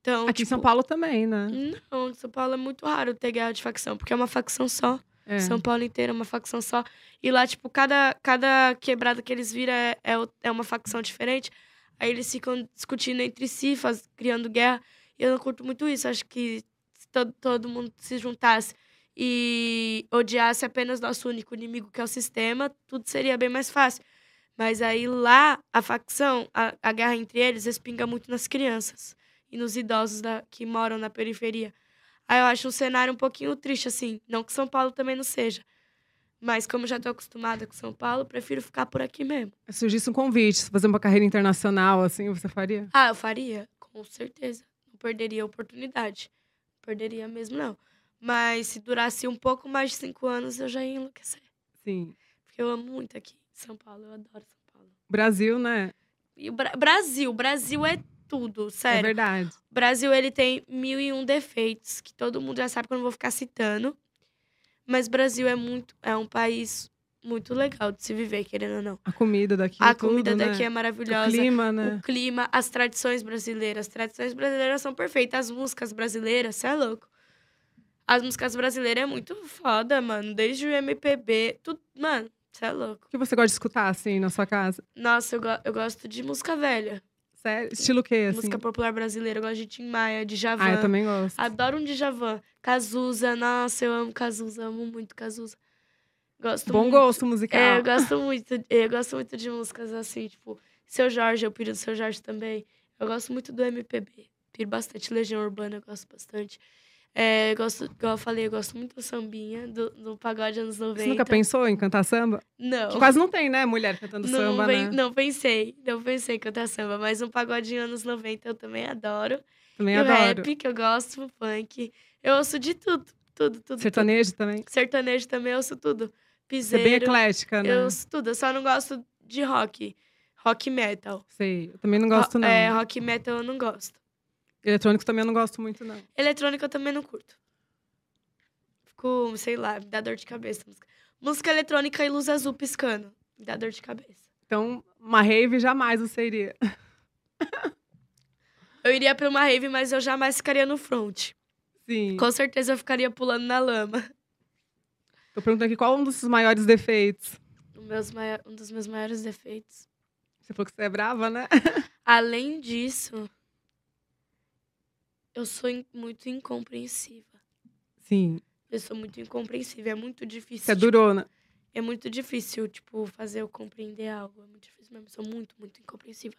Então, Aqui em São tipo, Paulo também, né? Não, em São Paulo é muito raro ter guerra de facção, porque é uma facção só. É. São Paulo inteiro é uma facção só. E lá, tipo, cada, cada quebrada que eles viram é, é, é uma facção diferente. Aí eles ficam discutindo entre si, faz, criando guerra. E eu não curto muito isso. Acho que se todo, todo mundo se juntasse e odiasse apenas nosso único inimigo, que é o sistema, tudo seria bem mais fácil. Mas aí lá, a facção, a, a guerra entre eles, respinga muito nas crianças e nos idosos da, que moram na periferia. Aí eu acho um cenário um pouquinho triste, assim. Não que São Paulo também não seja. Mas como já tô acostumada com São Paulo, prefiro ficar por aqui mesmo. Se surgisse um convite, fazer uma carreira internacional, assim, você faria? Ah, eu faria, com certeza. Não perderia a oportunidade. Não perderia mesmo, não. Mas se durasse um pouco mais de cinco anos, eu já ia enlouquecer. Sim. Porque eu amo muito aqui São Paulo. Eu adoro São Paulo. Brasil, né? E o Bra- Brasil, Brasil é tudo, É sério. verdade. O Brasil, ele tem mil e um defeitos, que todo mundo já sabe que eu não vou ficar citando. Mas Brasil é muito, é um país muito legal de se viver, querendo ou não. A comida daqui, A tudo, comida né? daqui é O maravilhosa. clima, né? O clima, as tradições brasileiras. As tradições brasileiras são perfeitas. As músicas brasileiras, você é louco. As músicas brasileiras é muito foda, mano. Desde o MPB, tudo. Mano, você é louco. O que você gosta de escutar, assim, na sua casa? Nossa, eu, go- eu gosto de música velha. Sério? Estilo o quê, assim? Música popular brasileira. Eu gosto de Tim Maia, de Javan. Ah, eu também gosto. Adoro um Djavan. Cazuza, nossa, eu amo Cazuza, amo muito Cazuza. Gosto Bom muito. gosto musical. É, eu gosto muito, eu gosto muito de músicas assim, tipo, Seu Jorge, eu piro do Seu Jorge também. Eu gosto muito do MPB. Piro bastante Legião Urbana, eu gosto bastante. É, eu gosto, igual eu falei, eu gosto muito do sambinha, do, do pagode anos 90. Você nunca pensou em cantar samba? Não. Que quase não tem, né? Mulher cantando Não, samba, pen- né? não pensei, não pensei em cantar samba, mas um pagodinho anos 90 eu também adoro. Também e adoro. o rap, que eu gosto, o funk. Eu ouço de tudo, tudo, tudo. tudo. Sertanejo também. Sertanejo também eu ouço tudo. Você é Piseiro. bem eclética, né? Eu ouço tudo. Eu só não gosto de rock. Rock metal. Sei. Eu também não gosto, Ro- não. É, rock metal eu não gosto. Eletrônico também eu não gosto muito, não. Eletrônica eu também não curto. Fico, sei lá, me dá dor de cabeça. Música, música eletrônica e luz azul piscando. Me dá dor de cabeça. Então, uma rave jamais você iria. Eu iria pra uma rave, mas eu jamais ficaria no front. Sim. Com certeza eu ficaria pulando na lama. Tô perguntando aqui qual um dos seus maiores defeitos. Um dos meus maiores defeitos. Você falou que você é brava, né? Além disso, eu sou muito incompreensiva. Sim. Eu sou muito incompreensiva. É muito difícil. Você é tipo, durona. É muito difícil, tipo, fazer eu compreender algo. É muito difícil mesmo. Sou muito, muito incompreensiva.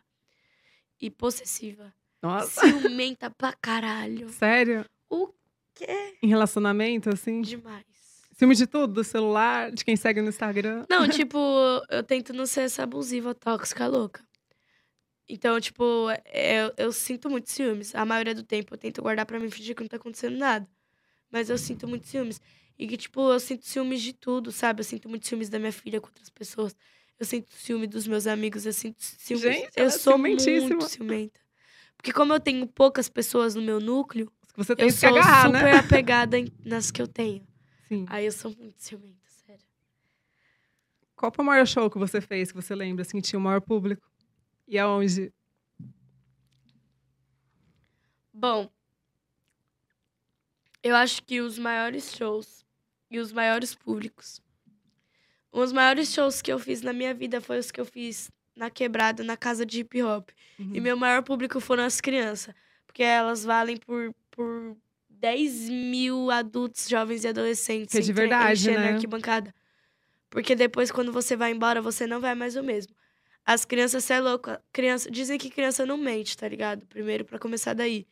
E possessiva. Nossa. Ciumenta pra caralho. Sério? O quê? Em relacionamento, assim? Demais. Ciúme de tudo? Do celular, de quem segue no Instagram? Não, tipo, eu tento não ser essa abusiva, tóxica, louca. Então, tipo, é- eu, eu sinto muito ciúmes. A maioria do tempo eu tento guardar pra mim fingir que não tá acontecendo nada. Mas eu sinto muito ciúmes. E que, tipo, eu sinto ciúmes de tudo, sabe? Eu sinto muito ciúmes da minha filha com outras pessoas. Eu sinto ciúme dos meus amigos. Eu sinto ciúmes. Gente, eu é sou muito ciumenta. Porque como eu tenho poucas pessoas no meu núcleo, Você tem eu que sou agarrar, super né? apegada nas que eu tenho. Sim. Aí eu sou muito ciumenta, sério. Qual foi o maior show que você fez, que você lembra, assim, que tinha o maior público? E aonde? Bom, eu acho que os maiores shows e os maiores públicos. Os maiores shows que eu fiz na minha vida foi os que eu fiz na quebrada, na casa de hip hop. Uhum. E meu maior público foram as crianças. Porque elas valem por, por 10 mil adultos, jovens e adolescentes Que é de verdade, né? a arquibancada. Porque depois, quando você vai embora, você não vai mais o mesmo. As crianças, você é louco. Criança, dizem que criança não mente, tá ligado? Primeiro, pra começar daí.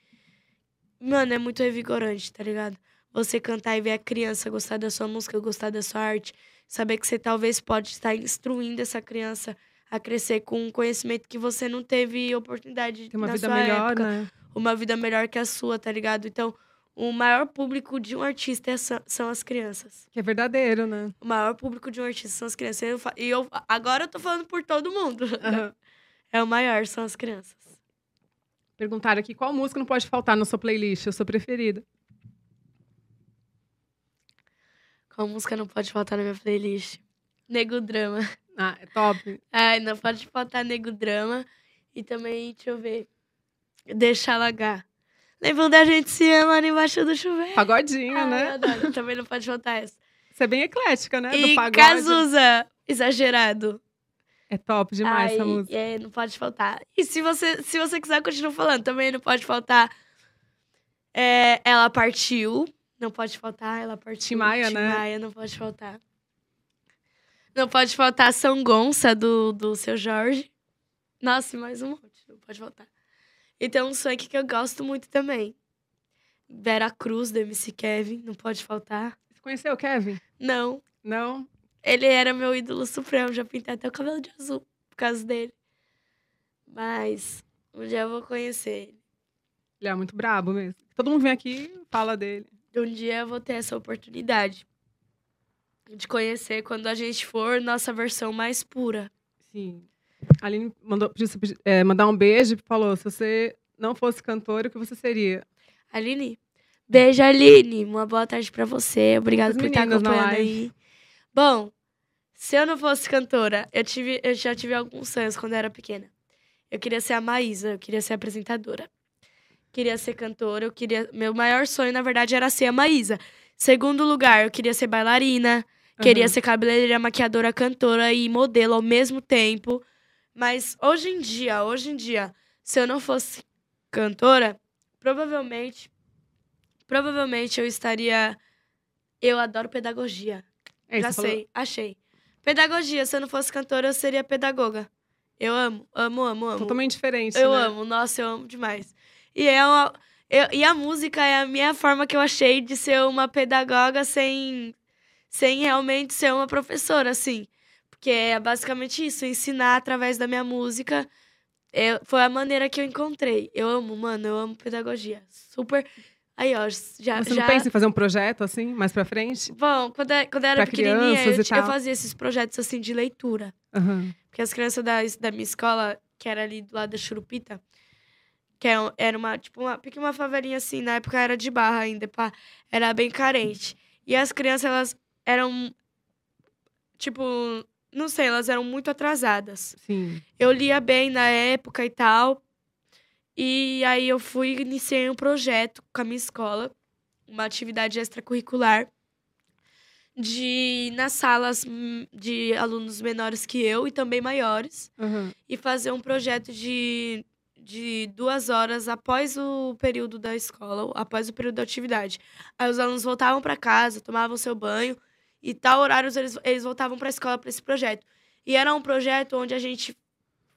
Mano, é muito revigorante, tá ligado? Você cantar e ver a criança gostar da sua música, gostar da sua arte. Saber que você talvez pode estar instruindo essa criança a crescer com um conhecimento que você não teve oportunidade Tem uma na vida melhor, época né? uma vida melhor que a sua, tá ligado? Então, o maior público de um artista é são as crianças. Que é verdadeiro, né? O maior público de um artista são as crianças. Eu E eu, agora eu tô falando por todo mundo. Aham. É o maior, são as crianças. Perguntaram aqui qual música não pode faltar na sua playlist, a sua preferida. Qual música não pode faltar na minha playlist? Nego Drama. Ah, é top. Ai, não pode faltar Nego Drama. E também, deixa eu ver. Deixa alagar. Lembram da gente se ama embaixo do chuveiro? Pagodinho, né? adoro. Também não pode faltar essa. Você é bem eclética, né? Do E pagode. Cazuza, exagerado. É top demais essa Ai, música. É, não pode faltar. E se você, se você quiser continuar falando, também não pode faltar. é, ela partiu. Não pode faltar, ela partiu. Tim Maia, Tim né? Maia, não pode faltar. Não pode faltar São Gonça do, do seu Jorge. Nossa, e mais um monte, não pode faltar. E tem um funk que eu gosto muito também. Vera Cruz, do MC Kevin, não pode faltar. Você conheceu o Kevin? Não, Não? ele era meu ídolo supremo, já pintei até o cabelo de azul por causa dele. Mas um dia eu vou conhecer ele. Ele é muito brabo mesmo. Todo mundo vem aqui e fala dele. Um dia eu vou ter essa oportunidade de conhecer quando a gente for nossa versão mais pura. Sim. A Aline mandou, pediu é, mandar um beijo e falou: se você não fosse cantora, o que você seria? Aline, beijo Aline, uma boa tarde pra você. Obrigada por estar acompanhando aí. Bom, se eu não fosse cantora, eu tive, eu já tive alguns sonhos quando eu era pequena. Eu queria ser a Maísa, eu queria ser apresentadora. Queria ser cantora, eu queria, meu maior sonho na verdade era ser a Maísa. Segundo lugar, eu queria ser bailarina, queria Aham. ser cabeleireira, maquiadora, cantora e modelo ao mesmo tempo. Mas hoje em dia, hoje em dia, se eu não fosse cantora, provavelmente provavelmente eu estaria eu adoro pedagogia. É, Já falou- sei, achei. Pedagogia, se eu não fosse cantora, eu seria pedagoga. Eu amo, amo, amo, amo. Totalmente diferente. Eu né? amo, nossa, eu amo demais. E, é uma, eu- e a música é a minha forma que eu achei de ser uma pedagoga sem, sem realmente ser uma professora, assim. Porque é basicamente isso, ensinar através da minha música. Eu- foi a maneira que eu encontrei. Eu amo, mano, eu amo pedagogia. Super. Aí, ó, já. Você já... não pensa em fazer um projeto assim, mais pra frente? Bom, quando, eu- quando eu era Pra pequenininha, eu, eu fazia esses projetos assim de leitura. Aham. Porque as crianças da, da minha escola, que era ali do lado da Churupita, que é era uma, tipo, uma, uma favelinha assim, na época era de barra ainda, pá, era bem carente. E as crianças, elas eram, tipo, não sei, elas eram muito atrasadas. Sim. Eu lia bem na época e tal. E aí eu fui iniciei um projeto com a minha escola, uma atividade extracurricular de nas salas hum, de alunos menores que eu e também maiores Aham. e fazer um projeto de, de duas horas após o período da escola, após o período da atividade. Aí os alunos voltavam para casa, tomavam seu banho e tal horários eles, eles voltavam para a escola para esse projeto. E era um projeto onde a gente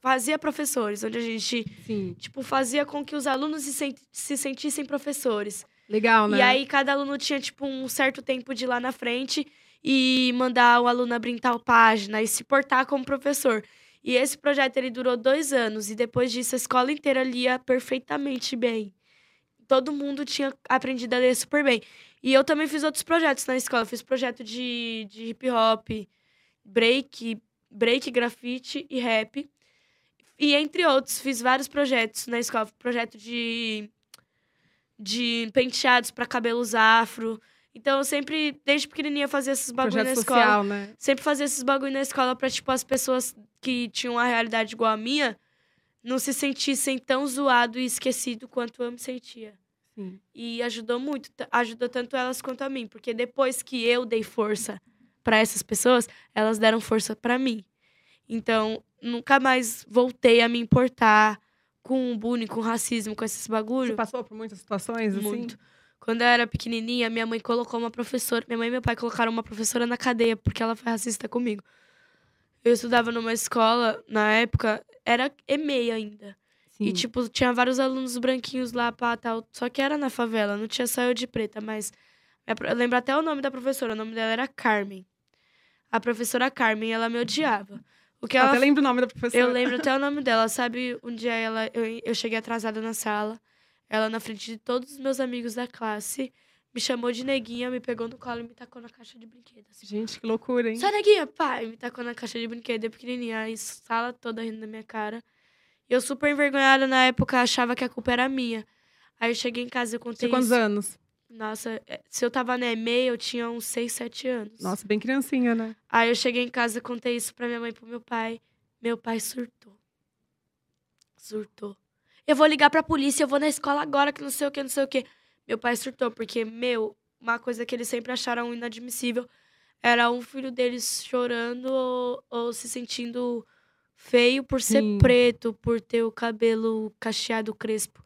fazia professores, onde a gente Sim. tipo fazia com que os alunos se, sent- se sentissem professores. Legal, né? E aí cada aluno tinha tipo um certo tempo de ir lá na frente e mandar o aluno abrir tal página e se portar como professor. E esse projeto ele durou dois anos e depois disso a escola inteira lia perfeitamente bem. Todo mundo tinha aprendido a ler super bem. E eu também fiz outros projetos na escola. Fiz projeto de, de hip hop, break, break, grafite e rap. E entre outros, fiz vários projetos na escola. Projeto de de penteados para cabelos afro. Então eu sempre, desde pequenininha, fazia esses bagulho Projeto na escola. social, né? Sempre fazia esses bagulho na escola pra, tipo, as pessoas que tinham uma realidade igual a minha não se sentissem tão zoado e esquecido quanto eu me sentia. Sim. E ajudou muito, ajudou tanto elas quanto a mim, porque depois que eu dei força pra essas pessoas, elas deram força pra mim. Então, nunca mais voltei a me importar com bullying, com racismo, com esses bagulhos. Você passou por muitas situações assim? Muito. Quando eu era pequenininha, minha mãe colocou uma professora. Minha mãe e meu pai colocaram uma professora na cadeia porque ela foi racista comigo. Eu estudava numa escola, na época, era EMEI ainda. Sim. E, tipo, tinha vários alunos branquinhos lá, pá, tal. Só que era na favela, não tinha só eu de preta, mas. Eu lembro até o nome da professora, o nome dela era Carmen. A professora Carmen, ela me odiava. O que Eu ela até lembro o nome da professora. eu lembro até o nome dela, sabe? Um dia ela, eu, eu cheguei atrasada na sala, ela na frente de todos os meus amigos da classe, me chamou de neguinha, me pegou no colo e me tacou na caixa de brinquedo. Assim. Gente, que loucura, hein? Só neguinha, pai! Me tacou na caixa de brinquedo, eu pequenininha, a sala toda rindo da minha cara. Eu super envergonhada na época, achava que a culpa era minha. Aí eu cheguei em casa e contei Tinha quantos isso. anos? Nossa, é, se eu tava na EMEI, eu tinha uns 6, 7 anos. Nossa, bem criancinha, né? Aí eu cheguei em casa e contei isso pra minha mãe e pro meu pai. Meu pai surtou. Surtou. Eu vou ligar pra polícia, eu vou na escola agora, que não sei o que, não sei o que. Meu pai surtou, porque, meu, uma coisa que eles sempre acharam inadmissível era um filho deles chorando ou, ou se sentindo feio por ser Sim. preto, por ter o cabelo cacheado crespo.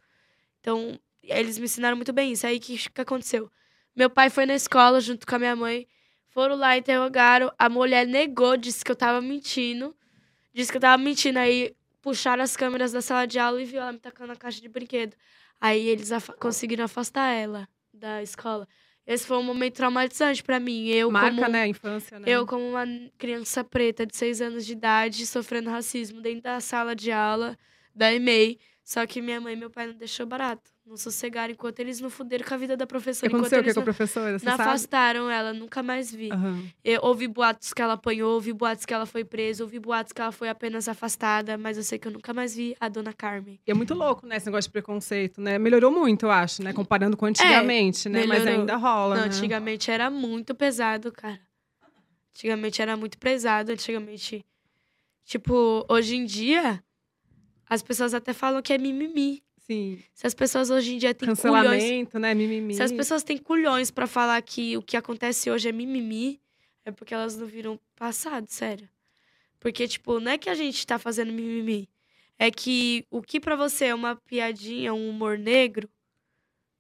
Então, eles me ensinaram muito bem isso. Aí, o que, que aconteceu? Meu pai foi na escola junto com a minha mãe. Foram lá, interrogaram. A mulher negou, disse que eu tava mentindo. Disse que eu tava mentindo. Aí puxaram as câmeras da sala de aula e viu ela me tacando na caixa de brinquedo. Aí eles conseguiram afastar ela da escola. Esse foi um momento traumatizante pra mim. Eu, Marca, como, né? A infância, né? eu, como uma criança preta de seis anos de idade, sofrendo racismo dentro da sala de aula da EMEI. Só que minha mãe e meu pai não deixou barato. Não sossegaram enquanto eles não fuderam com a vida da O que professora. Aconteceu? O que com a professora? Você não sabe? afastaram ela, nunca mais vi. Aham. Eu ouvi boatos que ela apanhou, ouvi boatos que ela foi presa, ouvi boatos que ela foi apenas afastada, mas eu sei que eu nunca mais vi a dona Carmen. E é muito louco, né? Esse negócio de preconceito, né? Melhorou muito, eu acho, né? Comparando com antigamente, né? Mas melhorou. ainda rola, Não, né? antigamente era muito pesado, cara. Antigamente era muito pesado, antigamente. Tipo, hoje em dia, as pessoas até falam que é mimimi. Sim. Se as pessoas hoje em dia têm culhões. Cancelamento, né? Mimimi. Se as pessoas têm culhões pra falar que o que acontece hoje é mimimi, é porque elas não viram passado, sério. Porque, tipo, não é que a gente tá fazendo mimimi. É que o que pra você é uma piadinha, um humor negro,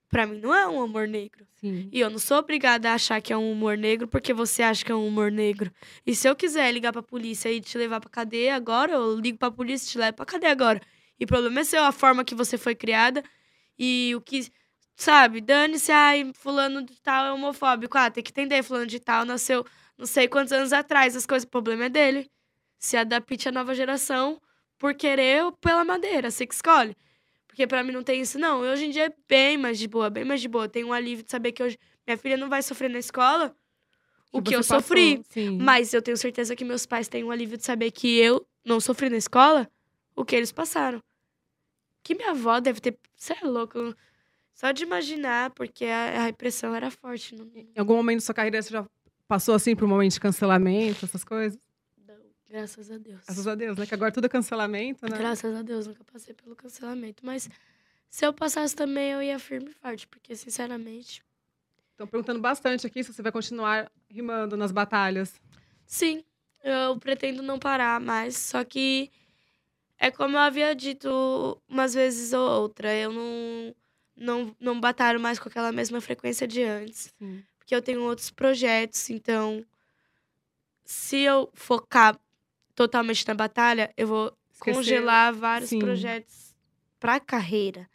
pra mim não é um humor negro. Sim. E eu não sou obrigada a achar que é um humor negro porque você acha que é um humor negro. E se eu quiser ligar pra polícia e te levar pra cadeia agora, eu ligo pra polícia e te levo pra cadeia agora. E o problema é seu, a forma que você foi criada e o que. Sabe, dane-se, ai, fulano de tal é homofóbico. Ah, tem que entender, fulano de tal nasceu não sei quantos anos atrás, as coisas, o problema é dele. Se adapte à nova geração por querer ou pela madeira, você que escolhe. Porque pra mim não tem isso, não. Hoje em dia é bem mais de boa, bem mais de boa. Tenho um alívio de saber que hoje minha filha não vai sofrer na escola o que você eu passou, sofri. Sim. Mas eu tenho certeza que meus pais têm um alívio de saber que eu não sofri na escola o que eles passaram. Que minha avó deve ter. Você é louco. Só de imaginar, porque a, a repressão era forte. Não, Em algum momento da sua carreira você já passou assim por um momento de cancelamento, essas coisas? Graças a Deus. Graças a Deus, né? Que agora tudo é cancelamento, né? Graças a Deus, nunca passei pelo cancelamento. Mas se eu passasse também, eu ia firme e forte, porque, sinceramente, Estão perguntando bastante aqui se você vai continuar rimando nas batalhas. sim, eu pretendo não parar mais. Só que é como eu havia dito umas vezes ou outra, eu não, não, não batalho mais com aquela mesma frequência de antes. Sim. porque eu tenho outros projetos, então se eu focar totalmente na batalha, eu vou Esquecer- congelar vários Sim. projetos pra carreira.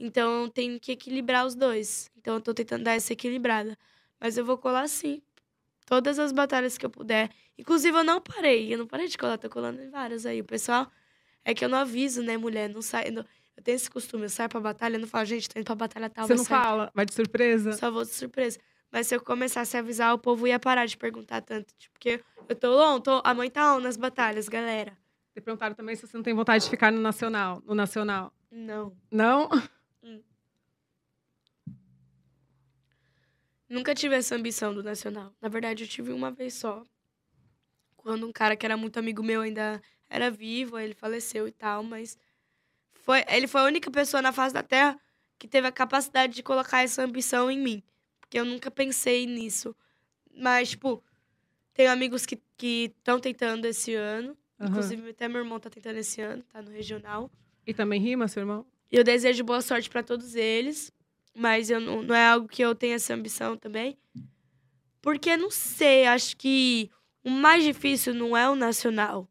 Então eu tenho que equilibrar os dois. Então eu tô tentando dar essa equilibrada, mas eu vou colar sim. Todas as batalhas que eu puder. Inclusive eu não parei, eu não parei de colar, tô colando em várias aí. O pessoal é que eu não aviso, né, mulher, não sai, não- eu tenho esse costume, eu saio pra batalha, eu não falo, gente, tô indo pra batalha tal, Você não fala, vai de surpresa. Só vou de surpresa. Mas se eu começasse a avisar, o povo ia parar de perguntar tanto. Tipo, porque eu tô on, tô, a mãe tá on nas batalhas, galera. Te perguntaram também se você não tem vontade de ficar no nacional. No nacional. Não. Não? Nunca tive essa ambição do Nacional. Na verdade, eu tive uma vez só. Quando um cara que era muito amigo meu ainda era vivo, ele faleceu e tal, mas foi, ele foi a única pessoa na face da Terra que teve a capacidade de colocar essa ambição em mim. Porque eu nunca pensei nisso. Mas, tipo, tenho amigos que estão tentando esse ano. Aham. Inclusive, até meu irmão tá tentando esse ano, tá no regional. E também rima, seu irmão? Eu desejo boa sorte pra todos eles. mas eu não, não é algo que eu tenha essa ambição também. Porque, não sei, acho que o mais difícil não é o nacional.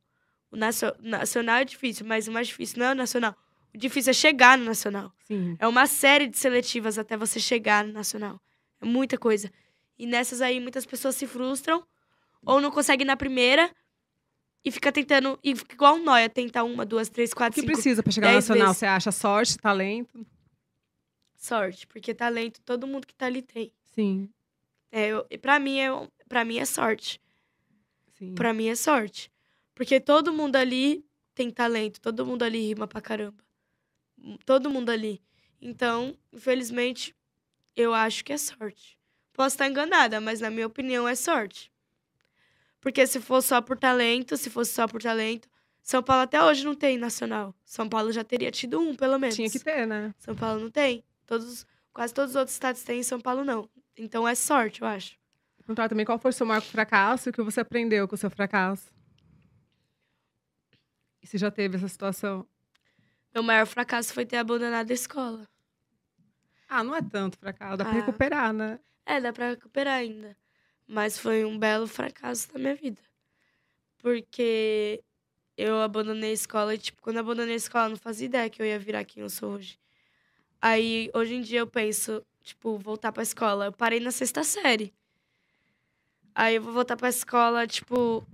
O nacio- nacional é difícil, mas o mais difícil não é o nacional. O difícil é chegar no nacional. Sim. É uma série de seletivas até você chegar no nacional. É muita coisa. E nessas aí, muitas pessoas se frustram ou não conseguem na primeira e fica tentando. E fica igual um nóia, tentar uma, duas, três, O quatro, que cinco. precisa pra chegar no nacional? vezes. Você acha sorte, talento? Sorte, porque talento todo mundo que tá ali tem. Sim. É, eu, e pra mim é, pra mim é sorte. Sim. Pra mim é sorte. Porque todo mundo ali tem talento, todo mundo ali rima pra caramba. Todo mundo ali. Então, infelizmente, eu acho que é sorte. Posso estar enganada, mas na minha opinião é sorte. Porque se fosse só por talento, se fosse só por talento, São Paulo até hoje não tem nacional. São Paulo já teria tido um, pelo menos. Tinha que ter, né? São Paulo não tem. Todos, quase todos os outros estados têm, São Paulo não. Então é sorte, eu acho. Perguntar também qual foi o seu maior fracasso e o que você aprendeu com o seu fracasso. E se já teve essa situação? Meu maior fracasso foi ter abandonado a escola. Ah, não é tanto fracasso, dá pra Ah. recuperar, né? É, dá pra recuperar ainda. Mas foi um belo fracasso na minha vida. Porque eu abandonei a escola e, tipo, quando eu abandonei a escola, eu não fazia ideia que eu ia virar quem eu sou hoje. Aí, hoje em dia, eu penso, tipo, voltar pra escola. Eu parei na sexta série. Aí eu vou voltar pra escola, tipo,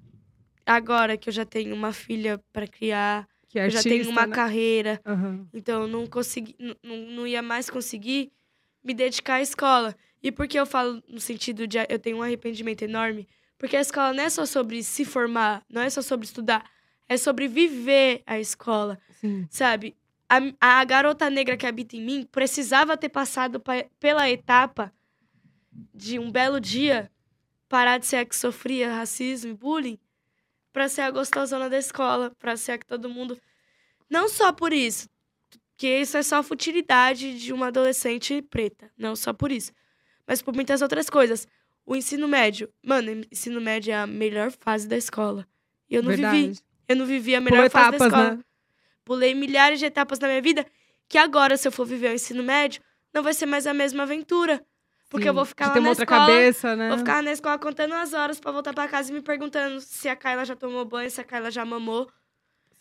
agora que eu já tenho uma filha pra criar, Que é eu já artista, tenho uma né? carreira. Aham. Então eu não consegui, não, não ia mais conseguir me dedicar à escola. E por que eu falo no sentido de eu tenho um arrependimento enorme? Porque a escola não é só sobre se formar, não é só sobre estudar, é sobre viver a escola, Sim. sabe? A, a garota negra que habita em mim precisava ter passado pa- pela etapa de um belo dia parar de ser a que sofria racismo e bullying pra ser a gostosona da escola, pra ser a que todo mundo. Não só por isso, que isso é só futilidade de uma adolescente preta, não só por isso, mas por muitas outras coisas. O ensino médio, mano, ensino médio é a melhor fase da escola. Eu não vivi, Verdade. eu não vivi a melhor fase da etapas, escola. né? Pulei milhares de etapas na minha vida que agora, se eu for viver o ensino médio, não vai ser mais a mesma aventura. Porque eu Sim. vou ficar lá tem na outra escola, cabeça, né? Vou ficar na escola contando as horas pra voltar pra casa e me perguntando se a Kyla já tomou banho, se a Kyla já mamou.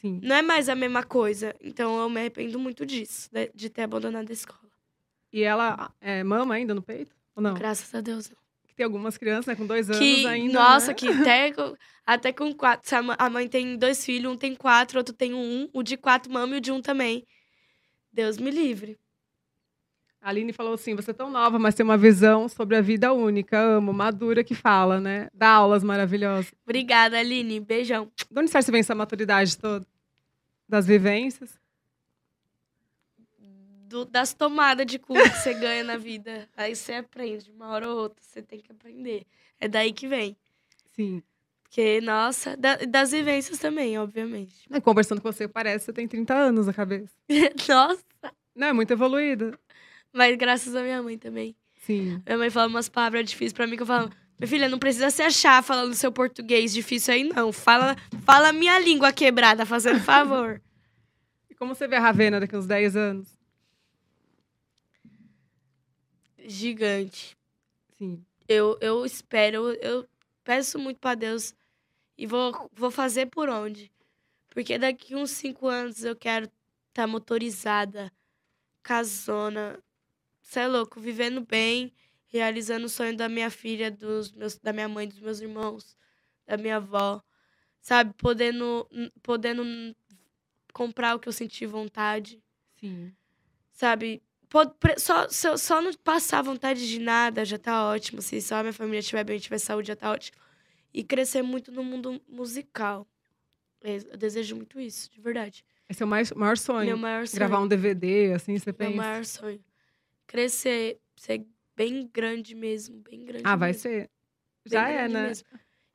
Sim. Não é mais a mesma coisa. Então eu me arrependo muito disso, de, de ter abandonado a escola. E ela é, mama ainda no peito? Ou não? Graças a Deus, não. Que tem algumas crianças, né, com dois anos Que, ainda. nossa, né? que até, com- até com quatro. a mãe tem dois filhos, um tem quatro, outro tem um. O de quatro mama e o de um também. Deus me livre. A Aline falou assim: você é tão nova, mas tem uma visão sobre a vida única. Amo, madura que fala, né? Dá aulas maravilhosas. Obrigada, Aline. Beijão. De onde você vem essa maturidade toda? Das vivências? do- das tomadas de cu que você ganha na vida. Aí você aprende, uma hora ou outra, você tem que aprender. É daí que vem. Sim. Porque, nossa, da- das vivências também, obviamente. Né, Conversando com você, parece que você tem 30 anos na cabeça. nossa! Não, é muito evoluída. Mas graças a minha mãe também. Sim. Minha mãe fala umas palavras difíceis pra mim que eu falo. Minha filha, não precisa se achar falando seu português difícil aí, não. Fala, fala a minha língua quebrada, fazendo favor. E como você vê a Ravena daqui uns 10 anos? Gigante. Sim. eu, eu espero, eu, peço muito pra Deus e vou, vou fazer por onde. Porque daqui uns cinco anos eu quero estar tá motorizada, casona, cê é louco, vivendo bem, realizando o sonho da minha filha, dos meus, da minha mãe, dos meus irmãos, da minha avó, sabe? Podendo, podendo comprar o que eu senti vontade Sim. sabe? Pode, só, só, só não passar vontade de nada já tá ótimo. Se só a minha família estiver bem, tiver saúde, já tá ótimo. E crescer muito no mundo musical. É, Eu desejo muito isso, de verdade. Esse é o mais, maior sonho. Meu maior sonho. Gravar um DVD, assim, você Meu pensa. maior sonho. Crescer, ser bem grande mesmo, bem grande Ah, vai mesmo. ser. bem Já é, né? mesmo.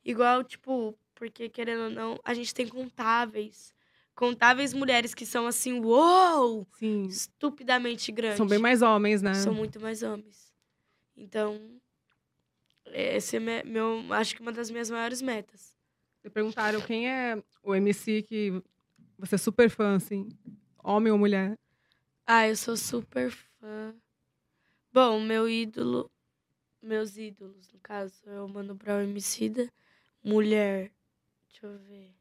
Igual, tipo, porque querendo ou não, a gente tem contáveis. Contáveis mulheres que são assim, uou! Sim. Estupidamente grandes. São bem mais homens, né? são muito mais homens. Então, esse é me- meu, acho que uma das minhas maiores metas. Me perguntaram quem é o MC que você é super fã, assim. Homem ou mulher? Ah, eu sou super fã. Bom, meu ídolo. Meus ídolos, no caso, é o Mano Brown Emicida. Mulher. Deixa eu ver.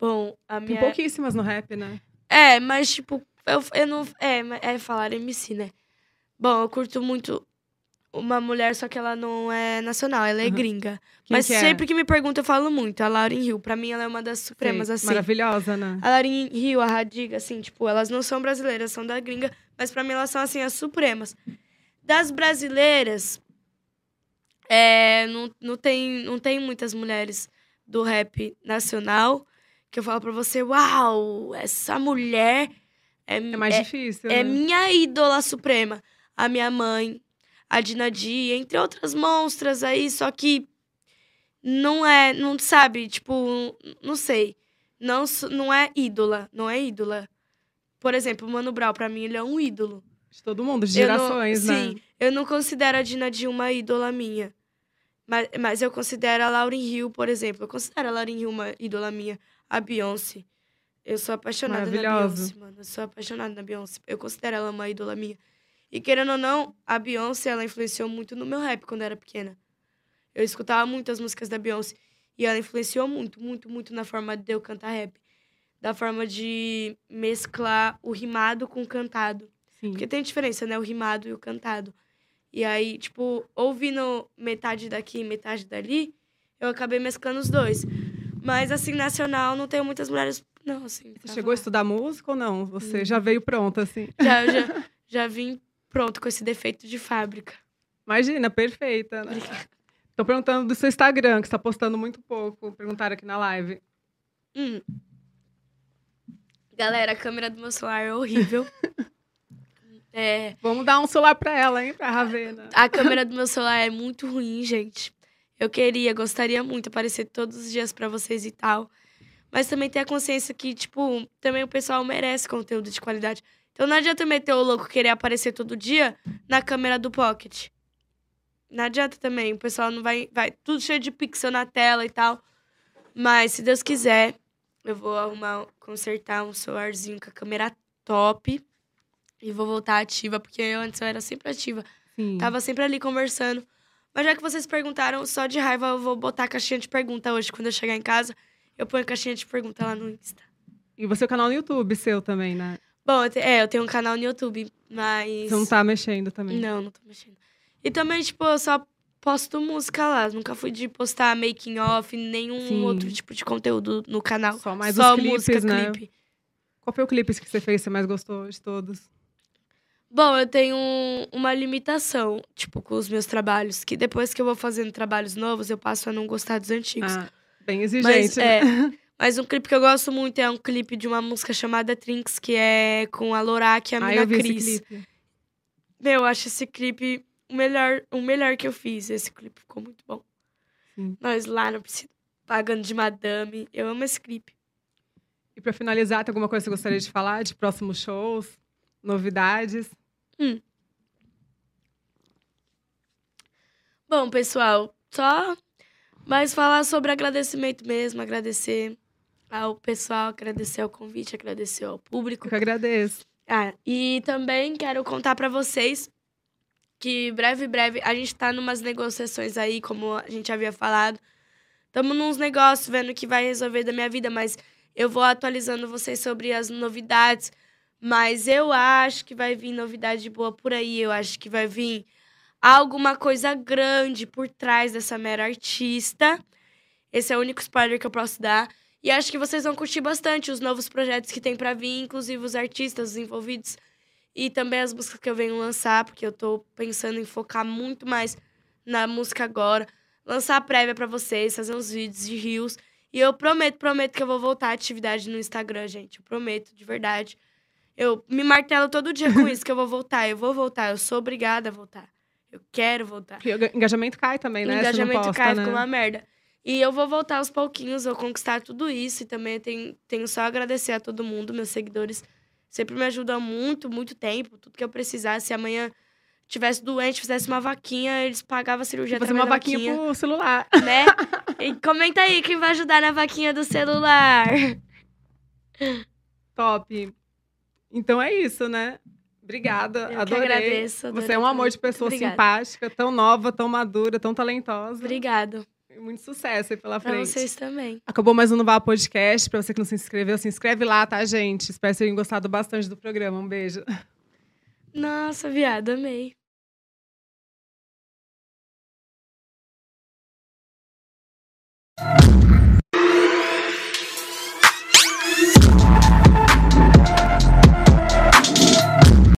Bom, a Tem minha. pouquíssimas no rap, né? É, mas tipo, eu, eu não. É, é falar MC, né? Bom, eu curto muito uma mulher, só que ela não é nacional, ela é Aham. gringa. Quem mas que é? sempre que me perguntam, eu falo muito. A Lauren Hill, pra mim, ela é uma das supremas, assim. Maravilhosa, né? A Lauren Hill, a Radiga, assim, tipo, elas não são brasileiras, são da gringa, mas pra mim elas são, assim, as supremas. Das brasileiras, é, não, não, tem, não tem muitas mulheres do rap nacional que eu falo pra você, uau, essa mulher é, É mais é, difícil, é né? minha ídola suprema. A minha mãe, a Dina Di, entre outras monstras aí, só que não é, não sabe, tipo, não sei. Não, não é ídola, não é ídola. Por exemplo, o Mano Brown, pra mim, ele é um ídolo. De todo mundo, de Eu não- gerações, né? Sim, eu não considero a Dina Di uma ídola minha. Mas, mas eu considero a Lauryn Hill, por exemplo. Eu considero a Lauryn Hill uma ídola minha. A Beyoncé. Eu sou apaixonada na. Beyoncé, mano. Eu sou apaixonada na Beyoncé. Eu considero ela uma ídola minha. E querendo ou não, a Beyoncé, ela influenciou muito no meu rap quando eu era pequena. Eu escutava muito as músicas da Beyoncé. E ela influenciou muito, muito, muito na forma de eu cantar rap. Da forma de mesclar o rimado com o cantado. Sim. Porque tem diferença, né? O rimado e o cantado. E aí, tipo, ouvindo metade daqui e metade dali, eu acabei mesclando os dois. Mas, assim, nacional, não tenho muitas mulheres. Não, assim. Você chegou a falar. estudar música ou não? Você Hum. já veio pronta, assim? Já, já, já vim pronto com esse defeito de fábrica. Imagina, perfeita, né? Tô perguntando do seu Instagram, que você tá postando muito pouco. Perguntaram aqui na live. Hum. Galera, a câmera do meu celular é horrível. é, Vamos dar um celular pra ela, hein? Pra Ravena. a câmera do meu celular é muito ruim, gente. Eu queria, gostaria muito aparecer todos os dias pra vocês e tal. Mas também ter a consciência que, tipo, também o pessoal merece conteúdo de qualidade. Então não adianta meter o louco querer aparecer todo dia na câmera do Pocket. Não adianta também, o pessoal não vai. Vai tudo cheio de pixel na tela e tal. Mas se Deus quiser, eu vou arrumar, consertar um celularzinho com a câmera top. E vou voltar ativa, porque eu antes eu era sempre ativa. Sim. Tava sempre ali conversando. Mas já que vocês perguntaram, só de raiva eu vou botar a caixinha de pergunta hoje. Quando eu chegar em casa, eu ponho a caixinha de pergunta lá no Insta. E você o canal no YouTube seu também, né? Bom, eu te- é, eu tenho um canal no YouTube, mas. Você não tá mexendo também. Não, não tô mexendo. E também, tipo, eu só posto música lá. Nunca fui de postar making off, nenhum Sim. outro tipo de conteúdo no canal. Só mais só os clipes, música, né? clipe. Qual foi o clipe que você fez que você mais gostou de todos? Bom, eu tenho um- uma limitação, tipo, com os meus trabalhos. Que depois que eu vou fazendo trabalhos novos, eu passo a não gostar dos antigos. Ah, bem exigente, Mas, né? é, mas um clipe que eu gosto muito é um clipe de uma música chamada Trinks, que é com a Lorac e a Ah, Mina Cris. Meu, eu acho esse clipe o melhor, o melhor que eu fiz. Esse clipe ficou muito bom. Sim. Nós lá no pagando de madame. Eu amo esse clipe. E pra finalizar, tem alguma coisa que você gostaria de falar de próximos shows, novidades? Bom, pessoal, só mais falar sobre agradecimento mesmo, agradecer ao pessoal, agradecer ao convite, agradecer ao público. Eu que agradeço. Ah, e também quero contar pra vocês que breve, breve, a gente tá numas negociações aí, como a gente havia falado. Estamos nos negócios, vendo o que vai resolver da minha vida, mas eu vou atualizando vocês sobre as novidades. Mas eu acho que vai vir novidade boa por aí. Eu acho que vai vir alguma coisa grande por trás dessa mera artista. Esse é o único spoiler que eu posso dar. E acho que vocês vão curtir bastante os novos projetos que tem pra vir, inclusive os artistas os envolvidos e também as músicas que eu venho lançar, porque eu tô pensando em focar muito mais na música agora, lançar a prévia pra vocês, fazer uns vídeos de rios. E eu prometo, prometo que eu vou voltar à atividade no Instagram, gente. Eu prometo, de verdade. Eu me martelo todo dia com isso que eu vou voltar, eu vou voltar, eu sou obrigada a voltar. Eu quero voltar. Porque o engajamento cai também, O né? Não engajamento posta, cai, né? fica uma merda. E eu vou voltar aos pouquinhos, vou conquistar tudo isso. E também tenho, tenho só a agradecer a todo mundo, meus seguidores. Sempre me ajudam muito, muito tempo. Tudo que eu precisasse. Se amanhã tivesse doente, fizesse uma vaquinha, eles pagavam a cirurgia Fazer através uma vaquinha vaquinha, pro celular. né? E comenta aí quem vai ajudar na vaquinha do celular. Top. Então é isso, né? Obrigada, Eu que adorei. agradeço, adorei Você é um amor de pessoa Obrigada. simpática, tão nova, tão madura, tão talentosa. Obrigado muito sucesso aí pela frente. Pra vocês também. Acabou mais um Novar Podcast. Pra você que não se inscreveu, se inscreve lá, tá, gente? Espero que tenham gostado bastante do programa. Um beijo. Nossa, viado, amei. you